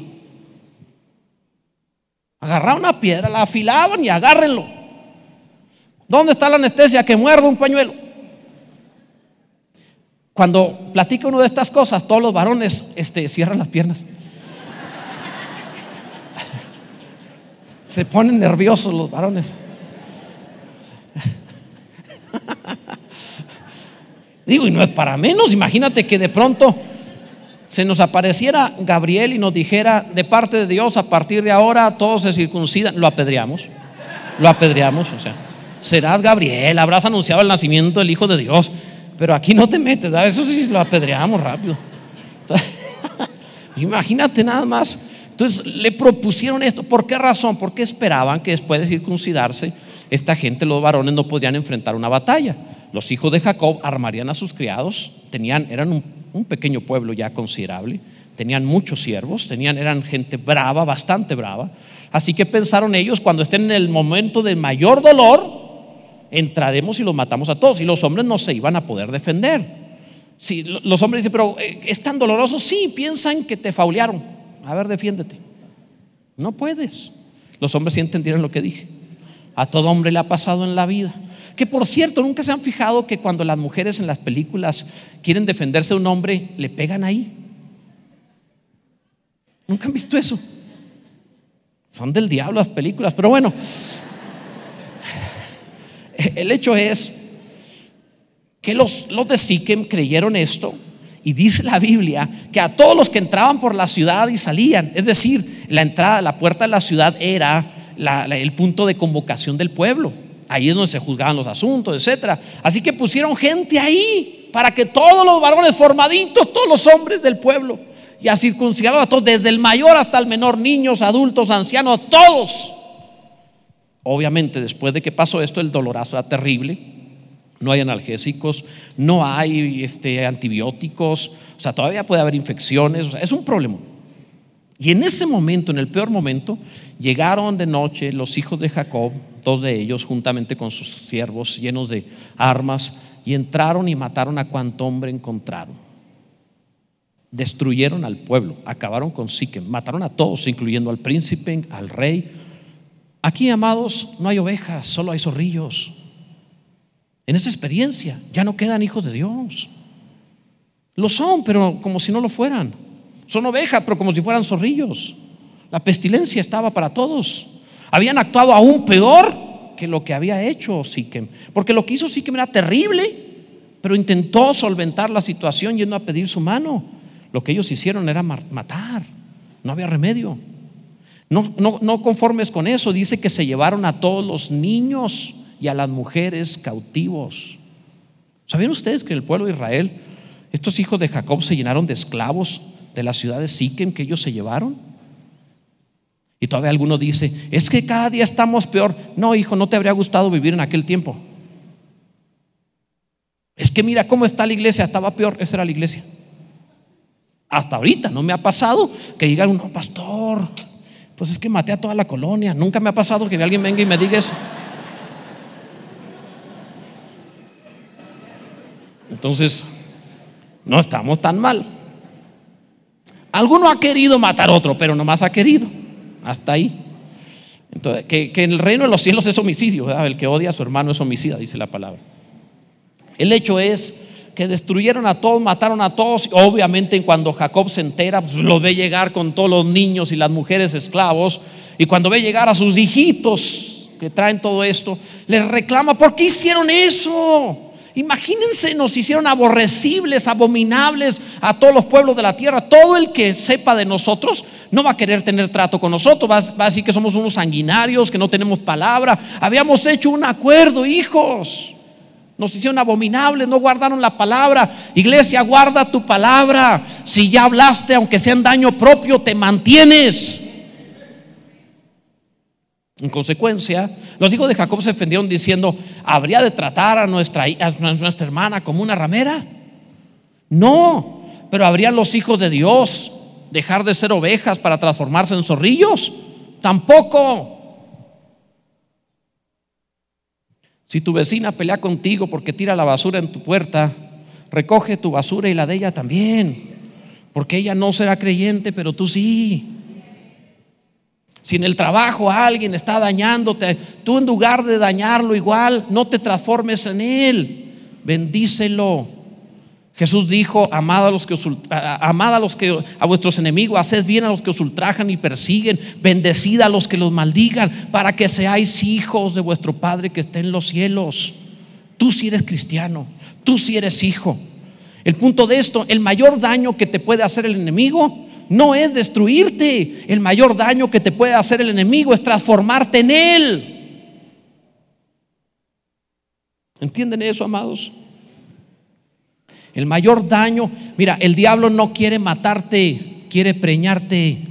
Agarraban una piedra, la afilaban y agárrenlo. ¿Dónde está la anestesia? Que muerda un pañuelo. Cuando platica uno de estas cosas, todos los varones este, cierran las piernas. Se ponen nerviosos los varones. Digo, y no es para menos. Imagínate que de pronto se nos apareciera Gabriel y nos dijera de parte de Dios, a partir de ahora todos se circuncidan. Lo apedreamos. Lo apedreamos. O sea, serás Gabriel, habrás anunciado el nacimiento del Hijo de Dios. Pero aquí no te metes, eso sí lo apedreamos rápido. Imagínate nada más entonces le propusieron esto. ¿Por qué razón? Porque esperaban que después de circuncidarse, esta gente, los varones, no podían enfrentar una batalla. Los hijos de Jacob armarían a sus criados, tenían, eran un, pequeño pueblo ya considerable, tenían muchos siervos, tenían, eran gente brava, bastante brava. Así que pensaron ellos, cuando estén en el momento de mayor dolor, entraremos y los matamos a todos. Y los hombres no se iban a poder defender. Si los hombres dicen, pero eh, es tan doloroso, sí, piensan que te faulearon. A ver, defiéndete. No puedes. Los hombres sí entendieron lo que dije. A todo hombre le ha pasado en la vida Que por cierto, nunca se han fijado que cuando las mujeres en las películas quieren defenderse de un hombre, le pegan ahí. Nunca han visto eso. Son del diablo las películas, pero bueno. El hecho es que los, los de Siquem creyeron esto y dice la Biblia que a todos los que entraban por la ciudad y salían, es decir, la entrada, la puerta de la ciudad era el punto de convocación del pueblo. Ahí es donde se juzgaban los asuntos, etc. Así que pusieron gente ahí para que todos los varones formaditos, todos los hombres del pueblo, y a circuncidarlos a todos, desde el mayor hasta el menor, niños, adultos, ancianos, todos. Obviamente, después de que pasó esto, el dolorazo era terrible no hay analgésicos, no hay este, antibióticos, o sea, todavía puede haber infecciones, es un problema. Y en ese momento, en el peor momento, llegaron de noche los hijos de Jacob, dos de ellos, juntamente con sus siervos llenos de armas, y entraron y mataron a cuanto hombre encontraron. Destruyeron al pueblo, acabaron con Siquem, mataron a todos, incluyendo al príncipe, al rey. Aquí, amados, no hay ovejas, solo hay zorrillos. En esa experiencia ya no quedan hijos de Dios. Lo son, pero como si no lo fueran. Son ovejas, pero como si fueran zorrillos. La pestilencia estaba para todos. Habían actuado aún peor que lo que había hecho Siquem. Porque lo que hizo Siquem era terrible, pero intentó solventar la situación yendo a pedir su mano. Lo que ellos hicieron era matar. No había remedio. No, no, no conformes con eso, dice que se llevaron a todos los niños y a las mujeres cautivos. ¿Sabían ustedes que en el pueblo de Israel estos hijos de Jacob se llenaron de esclavos de la ciudad de Siquem que ellos se llevaron? Y todavía alguno dice, es que cada día estamos peor. No, hijo, no te habría gustado vivir en aquel tiempo. Es que mira cómo está la iglesia, estaba peor, esa era la iglesia. Hasta ahorita no me ha pasado que diga uno, pastor, pues es que maté a toda la colonia. Nunca me ha pasado que alguien venga y me diga eso. Entonces, no estamos tan mal. Alguno ha querido matar a otro, pero nomás ha querido. Hasta ahí. Entonces, que, en el reino de los cielos es homicidio, el que odia a su hermano es homicida, dice la palabra. El hecho es que destruyeron a todos, mataron a todos. Obviamente, cuando Jacob se entera, pues lo ve llegar con todos los niños y las mujeres esclavos. Y cuando ve llegar a sus hijitos que traen todo esto, les reclama: ¿Por qué hicieron eso? Imagínense, nos hicieron aborrecibles, abominables a todos los pueblos de la tierra. Todo el que sepa de nosotros no va a querer tener trato con nosotros. Va, a decir que somos unos sanguinarios, que no tenemos palabra. Habíamos hecho un acuerdo, hijos. Nos hicieron abominables, no guardaron la palabra. Iglesia, guarda tu palabra. Si ya hablaste, aunque sea en daño propio, te mantienes. En consecuencia, los hijos de Jacob se ofendieron diciendo, ¿habría de tratar a nuestra, nuestra hermana como una ramera? No, pero ¿habrían los hijos de Dios dejar de ser ovejas para transformarse en zorrillos? Tampoco. Si tu vecina pelea contigo porque tira la basura en tu puerta, recoge tu basura y la de ella también, porque ella no será creyente, pero tú sí. Si en el trabajo alguien está dañándote, tú en lugar de dañarlo igual, no te transformes en él. Bendícelo. Jesús dijo, amad a los que a los que a vuestros enemigos, haced bien a los que os ultrajan y persiguen, bendecid a los que los maldigan, para que seáis hijos de vuestro Padre que está en los cielos. Tú si eres cristiano, tú si eres hijo. El punto de esto, el mayor daño que te puede hacer el enemigo no es destruirte. El mayor daño que te puede hacer el enemigo es transformarte en él. ¿Entienden eso, amados? El mayor daño, mira, el diablo no quiere matarte, quiere preñarte.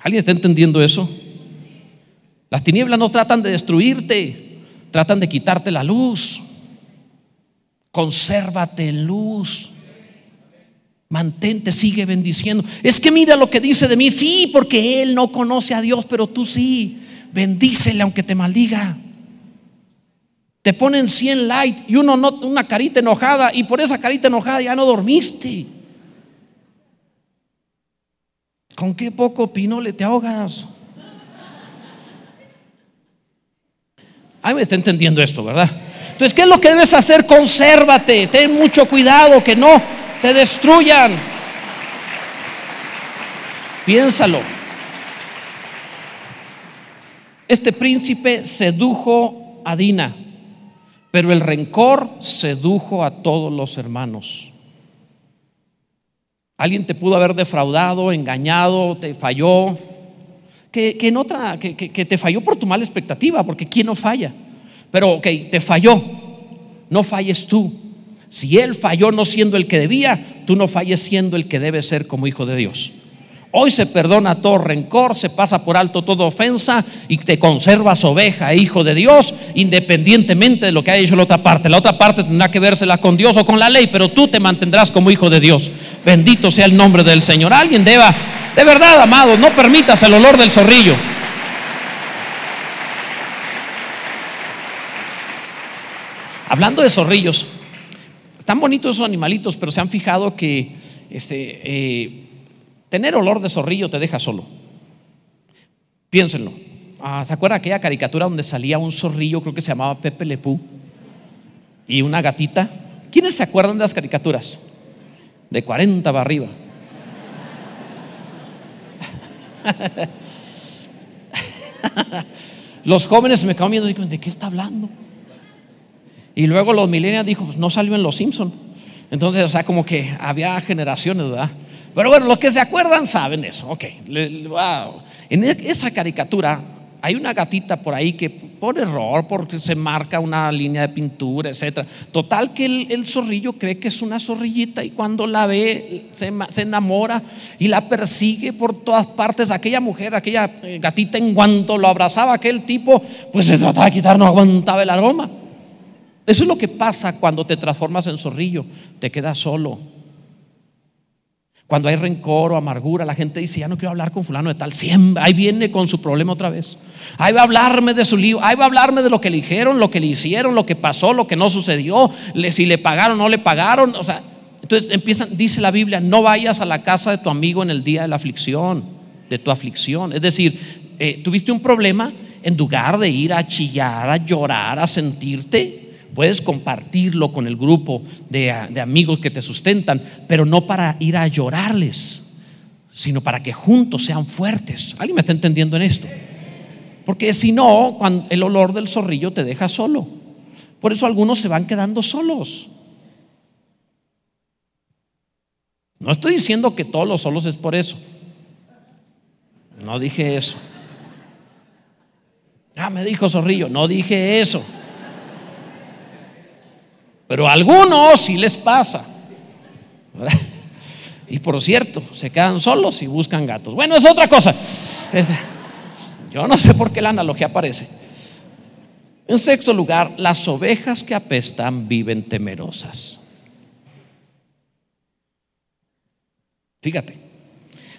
¿Alguien está entendiendo eso? Las tinieblas no tratan de destruirte, tratan de quitarte la luz. Consérvate en luz. Mantente, sigue bendiciendo. Es que mira lo que dice de mí. Sí, porque él no conoce a Dios, pero tú sí. Bendícele aunque te maldiga. Te ponen 100 light y uno no, una carita enojada y por esa carita enojada ya no dormiste. ¿Con qué poco pinole te ahogas? Ay, me está entendiendo esto, ¿verdad? Entonces, ¿qué es lo que debes hacer? Consérvate, ten mucho cuidado que no te destruyan. Piénsalo. Este príncipe sedujo a Dina, pero el rencor sedujo a todos los hermanos. Alguien te pudo haber defraudado, engañado, te falló, que, en otra, que, que, te falló por tu mala expectativa, porque ¿quién no falla? Pero, ok, te falló, no falles tú. Si él falló no siendo el que debía, tú no falles siendo el que debe ser como hijo de Dios. Hoy se perdona todo rencor, se pasa por alto toda ofensa y te conservas oveja, hijo de Dios, independientemente de lo que haya hecho la otra parte. La otra parte tendrá que vérsela con Dios o con la ley, pero tú te mantendrás como hijo de Dios. Bendito sea el nombre del Señor. Alguien deba, de verdad, amado, no permitas el olor del zorrillo. Hablando de zorrillos, están bonitos esos animalitos, pero se han fijado que este, eh, Tener olor de zorrillo te deja solo. Piénsenlo. Ah, ¿Se acuerda aquella caricatura donde salía un zorrillo, creo que se llamaba Pepe Lepú, y una gatita? ¿Quiénes se acuerdan de las caricaturas? De 40 para arriba. los jóvenes me quedaron viendo y ¿de qué está hablando? Y luego los millennials dijo, pues no salió en Los Simpson. Entonces, o sea, como que había generaciones, ¿verdad? Pero bueno, los que se acuerdan saben eso. Ok, en esa caricatura hay una gatita por ahí que por error, porque se marca una línea de pintura, etcétera. Total que el, zorrillo cree que es una zorrillita y cuando la ve se, se, enamora y la persigue por todas partes. Aquella mujer, aquella eh, gatita, en cuanto lo abrazaba aquel tipo, pues se trataba de quitar, no aguantaba el aroma. Eso es lo que pasa cuando te transformas en zorrillo, te quedas solo. Cuando hay rencor o amargura, la gente dice, ya no quiero hablar con fulano de tal. Siempre, ahí viene con su problema otra vez. Ahí va a hablarme de su lío, ahí va a hablarme de lo que le dijeron, lo que le hicieron, lo que pasó, lo que no sucedió, si le pagaron o no le pagaron. O sea, entonces empiezan, dice la Biblia, no vayas a la casa de tu amigo en el día de la aflicción, de tu aflicción. Es decir, eh, tuviste un problema, en lugar de ir a chillar, a llorar, a sentirte, Puedes compartirlo con el grupo de, amigos que te sustentan, pero no para ir a llorarles, sino para que juntos sean fuertes. ¿Alguien me está entendiendo en esto? Porque si no, el olor del zorrillo te deja solo. Por eso algunos se van quedando solos. No estoy diciendo que todos los solos es por eso. No dije eso. Ah, me dijo zorrillo, no dije eso. Pero a algunos sí les pasa. Y por cierto, se quedan solos y buscan gatos. Bueno, es otra cosa. Yo no sé por qué la analogía aparece. En sexto lugar, las ovejas que apestan viven temerosas. Fíjate,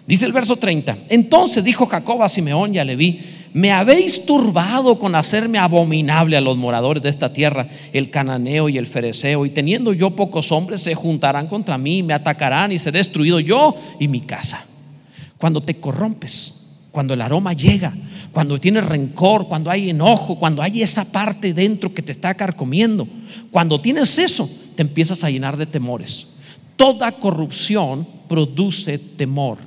dice el verso 30. Entonces dijo Jacob a Simeón y a Leví, me habéis turbado con hacerme abominable a los moradores de esta tierra, el cananeo y el fereceo, y teniendo yo pocos hombres, se juntarán contra mí, me atacarán y seré destruido yo y mi casa. Cuando te corrompes, cuando el aroma llega, cuando tienes rencor, cuando hay enojo, cuando hay esa parte dentro que te está carcomiendo, cuando tienes eso, te empiezas a llenar de temores. Toda corrupción produce temor.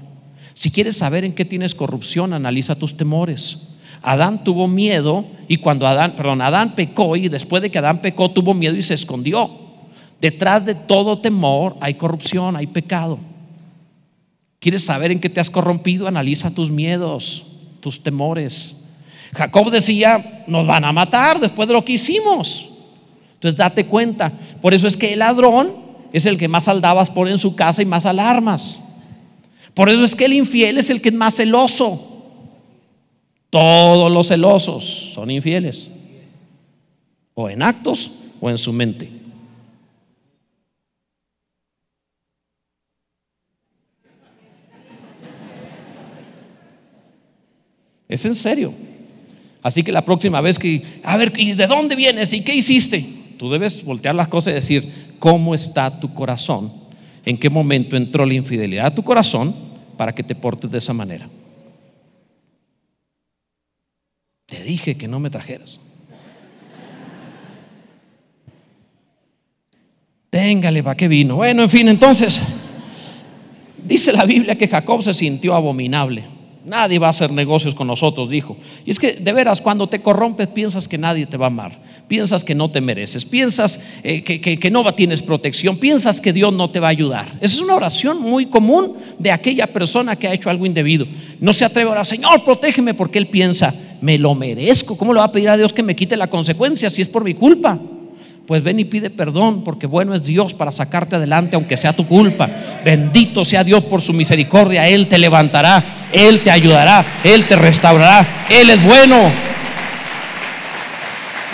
Si quieres saber en qué tienes corrupción, analiza tus temores. Adán tuvo miedo y cuando Adán, perdón, Adán pecó y después de que Adán pecó tuvo miedo y se escondió. Detrás de todo temor hay corrupción, hay pecado. ¿Quieres saber en qué te has corrompido? Analiza tus miedos, tus temores. Jacob decía, nos van a matar después de lo que hicimos. Entonces date cuenta. Por eso es que el ladrón es el que más aldabas pone en su casa y más alarmas. Por eso es que el infiel es el que es más celoso. Todos los celosos son infieles, o en actos o en su mente. Es en serio. Así que la próxima vez que, a ver, ¿y de dónde vienes? ¿Y qué hiciste? Tú debes voltear las cosas y decir, ¿cómo está tu corazón? en qué momento entró la infidelidad a tu corazón para que te portes de esa manera. Te dije que no me trajeras. Téngale, ¿para qué vino? Bueno, en fin, entonces, dice la Biblia que Jacob se sintió abominable. Nadie va a hacer negocios con nosotros, dijo. Y es que de veras, cuando te corrompes, piensas que nadie te va a amar, piensas que no te mereces, piensas eh, que, que, no tienes protección, piensas que Dios no te va a ayudar. Esa es una oración muy común de aquella persona que ha hecho algo indebido. No se atreve a orar, Señor, protégeme, porque él piensa, me lo merezco. ¿Cómo le va a pedir a Dios que me quite la consecuencia si es por mi culpa? Pues ven y pide perdón, porque bueno es Dios para sacarte adelante, aunque sea tu culpa. Bendito sea Dios por su misericordia, Él te levantará, Él te ayudará, Él te restaurará, Él es bueno.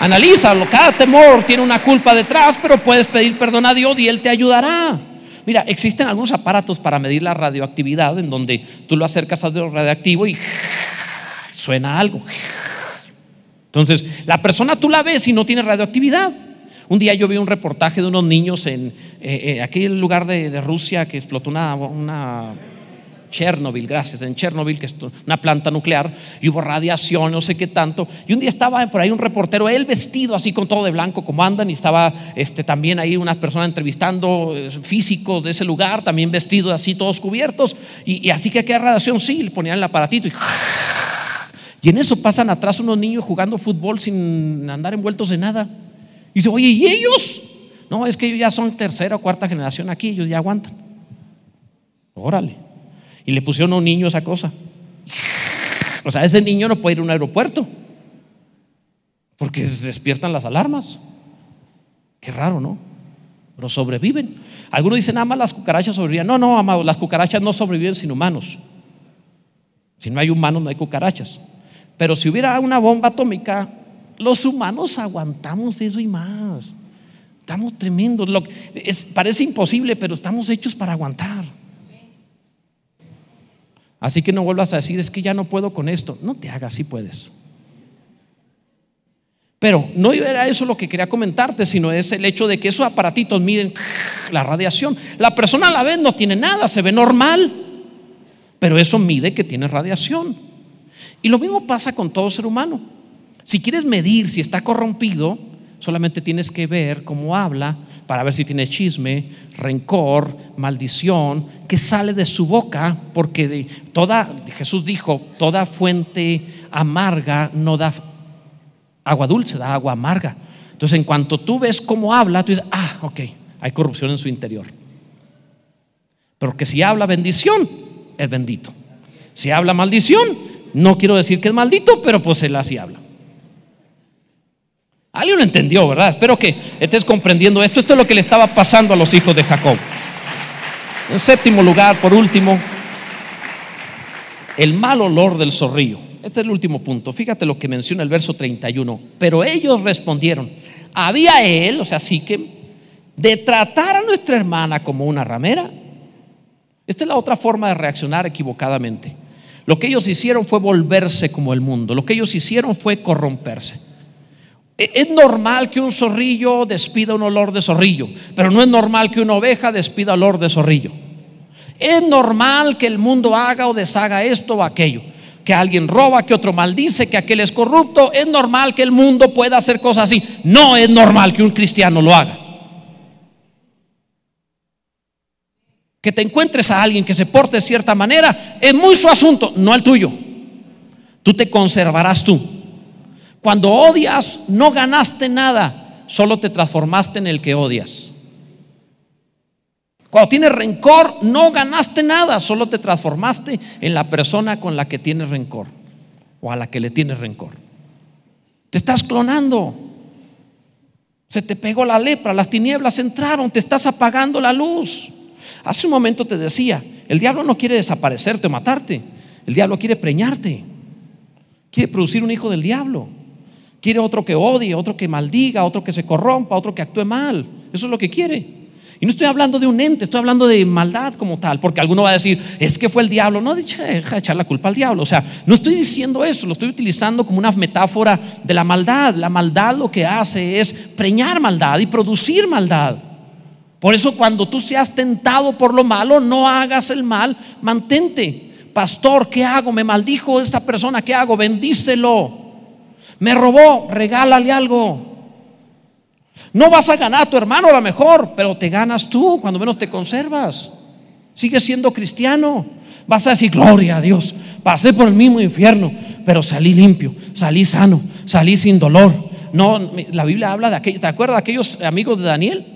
Analízalo, cada temor tiene una culpa detrás, pero puedes pedir perdón a Dios y Él te ayudará. Mira, existen algunos aparatos para medir la radioactividad en donde tú lo acercas a lo radioactivo y suena algo. Entonces, la persona tú la ves y no tiene radioactividad. Un día yo vi un reportaje de unos niños en eh, eh, aquel lugar de, Rusia que explotó una, Chernobyl, gracias, en Chernobyl, que es una planta nuclear, y hubo radiación, no sé qué tanto. Y un día estaba por ahí un reportero, él vestido así con todo de blanco, como andan, y estaba este, también ahí una persona entrevistando eh, físicos de ese lugar, también vestidos así, todos cubiertos. Y, así que aquella radiación, sí, le ponían el aparatito y. Y en eso pasan atrás unos niños jugando fútbol sin andar envueltos en nada. Y dice, oye, ¿y ellos? No, es que ellos ya son tercera o cuarta generación aquí, ellos ya aguantan. Órale. Y le pusieron a un niño esa cosa. O sea, ese niño no puede ir a un aeropuerto. Porque se despiertan las alarmas. Qué raro, ¿no? Pero sobreviven. Algunos dicen, nada más las cucarachas sobreviven. No, no, amado, las cucarachas no sobreviven sin humanos. Si no hay humanos, no hay cucarachas. Pero si hubiera una bomba atómica, los humanos aguantamos eso y más. Estamos tremendos. parece imposible, pero estamos hechos para aguantar. Así que no vuelvas a decir, es que ya no puedo con esto. No te hagas, si puedes. Pero no era eso lo que quería comentarte, sino es el hecho de que esos aparatitos miden la radiación. La persona a la vez no tiene nada, se ve normal, pero eso mide que tiene radiación. Y lo mismo pasa con todo ser humano. Si quieres medir si está corrompido, solamente tienes que ver cómo habla para ver si tiene chisme, rencor, maldición, que sale de su boca, porque de toda, Jesús dijo, toda fuente amarga no da agua dulce, da agua amarga. Entonces, en cuanto tú ves cómo habla, tú dices, ah, ok, hay corrupción en su interior. Pero que si habla bendición, es bendito. Si habla maldición, no quiero decir que es maldito, pero pues él así habla. Alguien lo entendió, ¿verdad? Espero que estés comprendiendo esto. Esto es lo que le estaba pasando a los hijos de Jacob. En séptimo lugar, por último, el mal olor del zorrillo. Este es el último punto. Fíjate lo que menciona el verso 31. Pero ellos respondieron, había él, o sea, sí que, de tratar a nuestra hermana como una ramera. Esta es la otra forma de reaccionar equivocadamente. Lo que ellos hicieron fue volverse como el mundo. Lo que ellos hicieron fue corromperse. E, es normal que un zorrillo despida un olor de zorrillo, pero no es normal que una oveja despida olor de zorrillo. Es normal que el mundo haga o deshaga esto o aquello. Que alguien roba, que otro maldice, que aquel es corrupto. Es normal que el mundo pueda hacer cosas así. No es normal que un cristiano lo haga. Que te encuentres a alguien que se porte de cierta manera es muy su asunto, no el tuyo. Tú te conservarás tú. Cuando odias, no ganaste nada, solo te transformaste en el que odias. Cuando tienes rencor, no ganaste nada, solo te transformaste en la persona con la que tienes rencor o a la que le tienes rencor. Te estás clonando. Se te pegó la lepra, las tinieblas entraron, te estás apagando la luz. Hace un momento te decía, el diablo no quiere desaparecerte o matarte, el diablo quiere preñarte, quiere producir un hijo del diablo. Quiere otro que odie, otro que maldiga, otro que se corrompa, otro que actúe mal. Eso es lo que quiere. Y no estoy hablando de un ente, estoy hablando de maldad como tal, porque alguno va a decir, es que fue el diablo. No, deja de echar la culpa al diablo. O sea, no estoy diciendo eso, lo estoy utilizando como una metáfora de la maldad. La maldad lo que hace es preñar maldad y producir maldad. Por eso cuando tú seas tentado por lo malo, no hagas el mal, mantente. Pastor, ¿qué hago? Me maldijo esta persona, ¿qué hago? Bendícelo. Me robó, regálale algo. No vas a ganar a tu hermano a lo mejor, pero te ganas tú, cuando menos te conservas. Sigues siendo cristiano. Vas a decir, gloria a Dios, pasé por el mismo infierno, pero salí limpio, salí sano, salí sin dolor. No, la Biblia habla de aquellos, ¿te acuerdas de aquellos amigos de Daniel?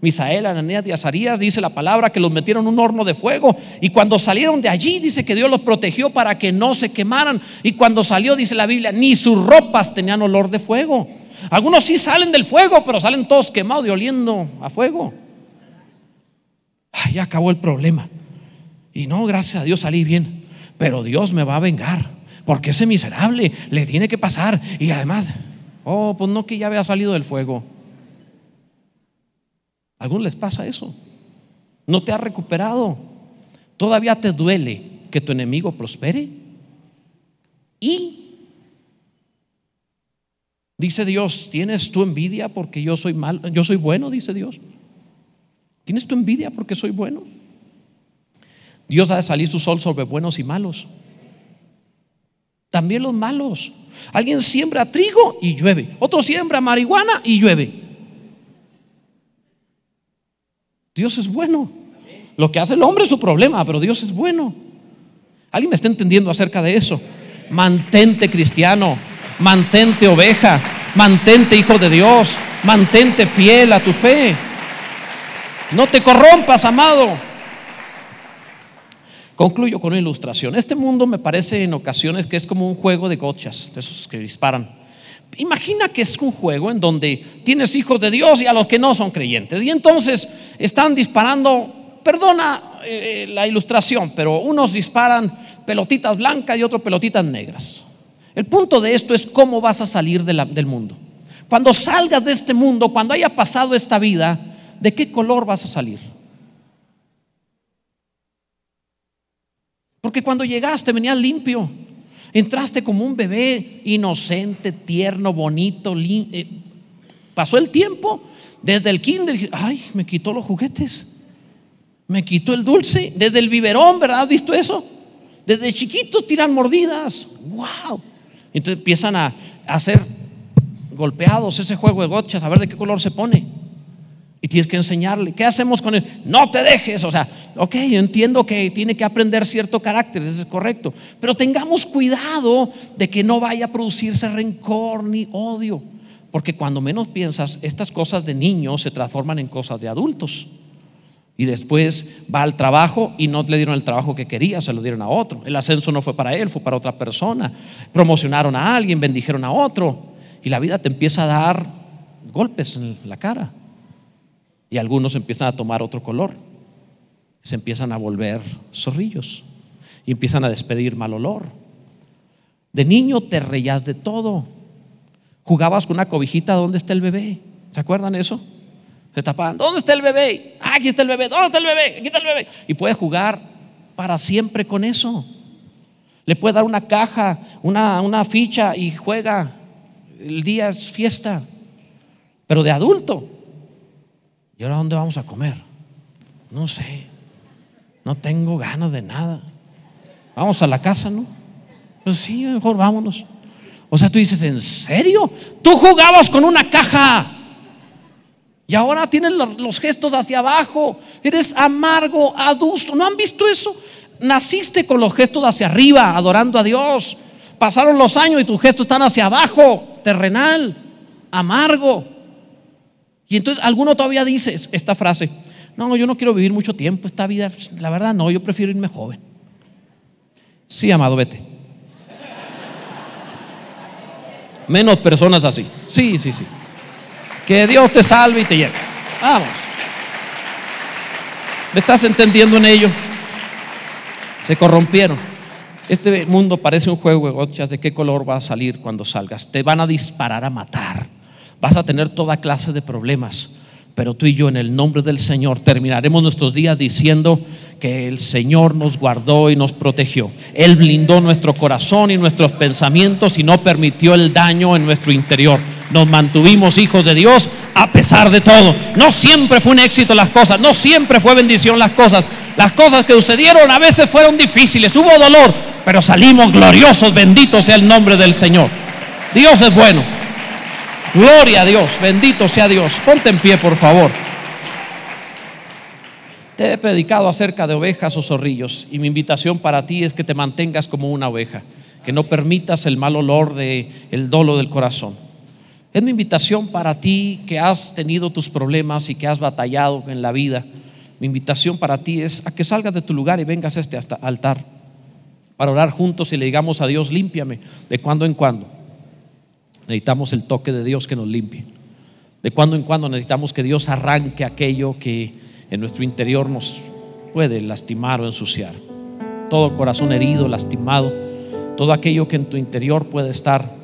Misael, Ananías y Azarías, dice la palabra que los metieron en un horno de fuego. Y cuando salieron de allí, dice que Dios los protegió para que no se quemaran. Y cuando salió, dice la Biblia, ni sus ropas tenían olor de fuego. Algunos sí salen del fuego, pero salen todos quemados y oliendo a fuego. Ay, ya acabó el problema. Y no, gracias a Dios salí bien. Pero Dios me va a vengar. Porque ese miserable le tiene que pasar. Y además, oh, pues no que ya había salido del fuego. ¿A algunos les pasa eso? ¿No te ha recuperado? ¿Todavía te duele que tu enemigo prospere? Y dice Dios, ¿tienes tu envidia porque yo soy mal, yo soy bueno, dice Dios? ¿Tienes tu envidia porque soy bueno? Dios ha de salir su sol sobre buenos y malos. También los malos. Alguien siembra trigo y llueve. Otro siembra marihuana y llueve. Dios es bueno. Lo que hace el hombre es su problema, pero Dios es bueno. ¿Alguien me está entendiendo acerca de eso? Mantente cristiano, mantente oveja, mantente hijo de Dios, mantente fiel a tu fe. No te corrompas, amado. Concluyo con una ilustración. Este mundo me parece en ocasiones que es como un juego de gochas, de esos que disparan. Imagina que es un juego en donde tienes hijos de Dios y a los que no son creyentes. Y entonces están disparando, perdona eh, la ilustración, pero unos disparan pelotitas blancas y otros pelotitas negras. El punto de esto es cómo vas a salir del mundo. Cuando salgas de este mundo, cuando haya pasado esta vida, ¿de qué color vas a salir? Porque cuando llegaste venías limpio. Entraste como un bebé inocente, tierno, bonito. Eh, pasó el tiempo desde el kinder. Ay, me quitó los juguetes. Me quitó el dulce. Desde el biberón, ¿verdad? ¿Has visto eso? Desde chiquitos tiran mordidas. ¡Wow! Entonces empiezan a, a hacer golpeados ese juego de gochas, a ver de qué color se pone. Y tienes que enseñarle. ¿Qué hacemos con él? No te dejes. O sea, ok, entiendo que tiene que aprender cierto carácter, eso es correcto. Pero tengamos cuidado de que no vaya a producirse rencor ni odio. Porque cuando menos piensas, estas cosas de niños se transforman en cosas de adultos. Y después va al trabajo y no le dieron el trabajo que quería, se lo dieron a otro. El ascenso no fue para él, fue para otra persona. Promocionaron a alguien, bendijeron a otro. Y la vida te empieza a dar golpes en la cara. Y algunos empiezan a tomar otro color. Se empiezan a volver zorrillos. Y empiezan a despedir mal olor. De niño te reías de todo. Jugabas con una cobijita, ¿dónde está el bebé? ¿Se acuerdan eso? Se tapaban, ¿dónde está el bebé? Ah, aquí está el bebé, ¿dónde está el bebé? Aquí está el bebé. Y puedes jugar para siempre con eso. Le puedes dar una caja, una, una ficha y juega. El día es fiesta. Pero de adulto, ¿Y ahora dónde vamos a comer? No sé. No tengo ganas de nada. Vamos a la casa, ¿no? Pues sí, mejor vámonos. O sea, tú dices, ¿en serio? Tú jugabas con una caja. Y ahora tienes los gestos hacia abajo. Eres amargo, adusto. ¿No han visto eso? Naciste con los gestos hacia arriba, adorando a Dios. Pasaron los años y tus gestos están hacia abajo, terrenal, amargo. Y entonces alguno todavía dice esta frase, no, yo no quiero vivir mucho tiempo, esta vida, la verdad no, yo prefiero irme joven. Sí, amado, vete. Menos personas así. Sí, sí, sí. Que Dios te salve y te lleve. Vamos. ¿Me estás entendiendo en ello? Se corrompieron. Este mundo parece un juego de gochas. ¿De qué color va a salir cuando salgas? Te van a disparar a matar vas a tener toda clase de problemas. Pero tú y yo en el nombre del Señor terminaremos nuestros días diciendo que el Señor nos guardó y nos protegió. Él blindó nuestro corazón y nuestros pensamientos y no permitió el daño en nuestro interior. Nos mantuvimos hijos de Dios a pesar de todo. No siempre fue un éxito las cosas, no siempre fue bendición las cosas. Las cosas que sucedieron a veces fueron difíciles, hubo dolor, pero salimos gloriosos, bendito sea el nombre del Señor. Dios es bueno. Gloria a Dios, bendito sea Dios. Ponte en pie, por favor. Te he predicado acerca de ovejas o zorrillos y mi invitación para ti es que te mantengas como una oveja, que no permitas el mal olor de el dolo del corazón. Es mi invitación para ti que has tenido tus problemas y que has batallado en la vida. Mi invitación para ti es a que salgas de tu lugar y vengas a este altar para orar juntos y le digamos a Dios, límpiame de cuando en cuando. Necesitamos el toque de Dios que nos limpie. De cuando en cuando necesitamos que Dios arranque aquello que en nuestro interior nos puede lastimar o ensuciar. Todo corazón herido, lastimado, todo aquello que en tu interior puede estar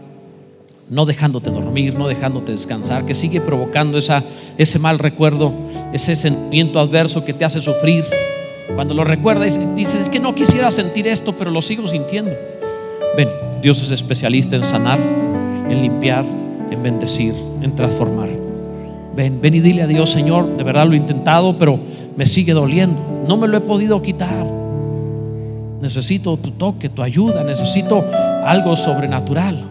no dejándote dormir, no dejándote descansar, que sigue provocando esa, ese mal recuerdo, ese sentimiento adverso que te hace sufrir. Cuando lo recuerdas, dices, es que no quisiera sentir esto, pero lo sigo sintiendo. Ven, Dios es especialista en sanar, en limpiar, en bendecir, en transformar. Ven, ven y dile a Dios, Señor, de verdad lo he intentado, pero me sigue doliendo. No me lo he podido quitar. Necesito tu toque, tu ayuda, necesito algo sobrenatural.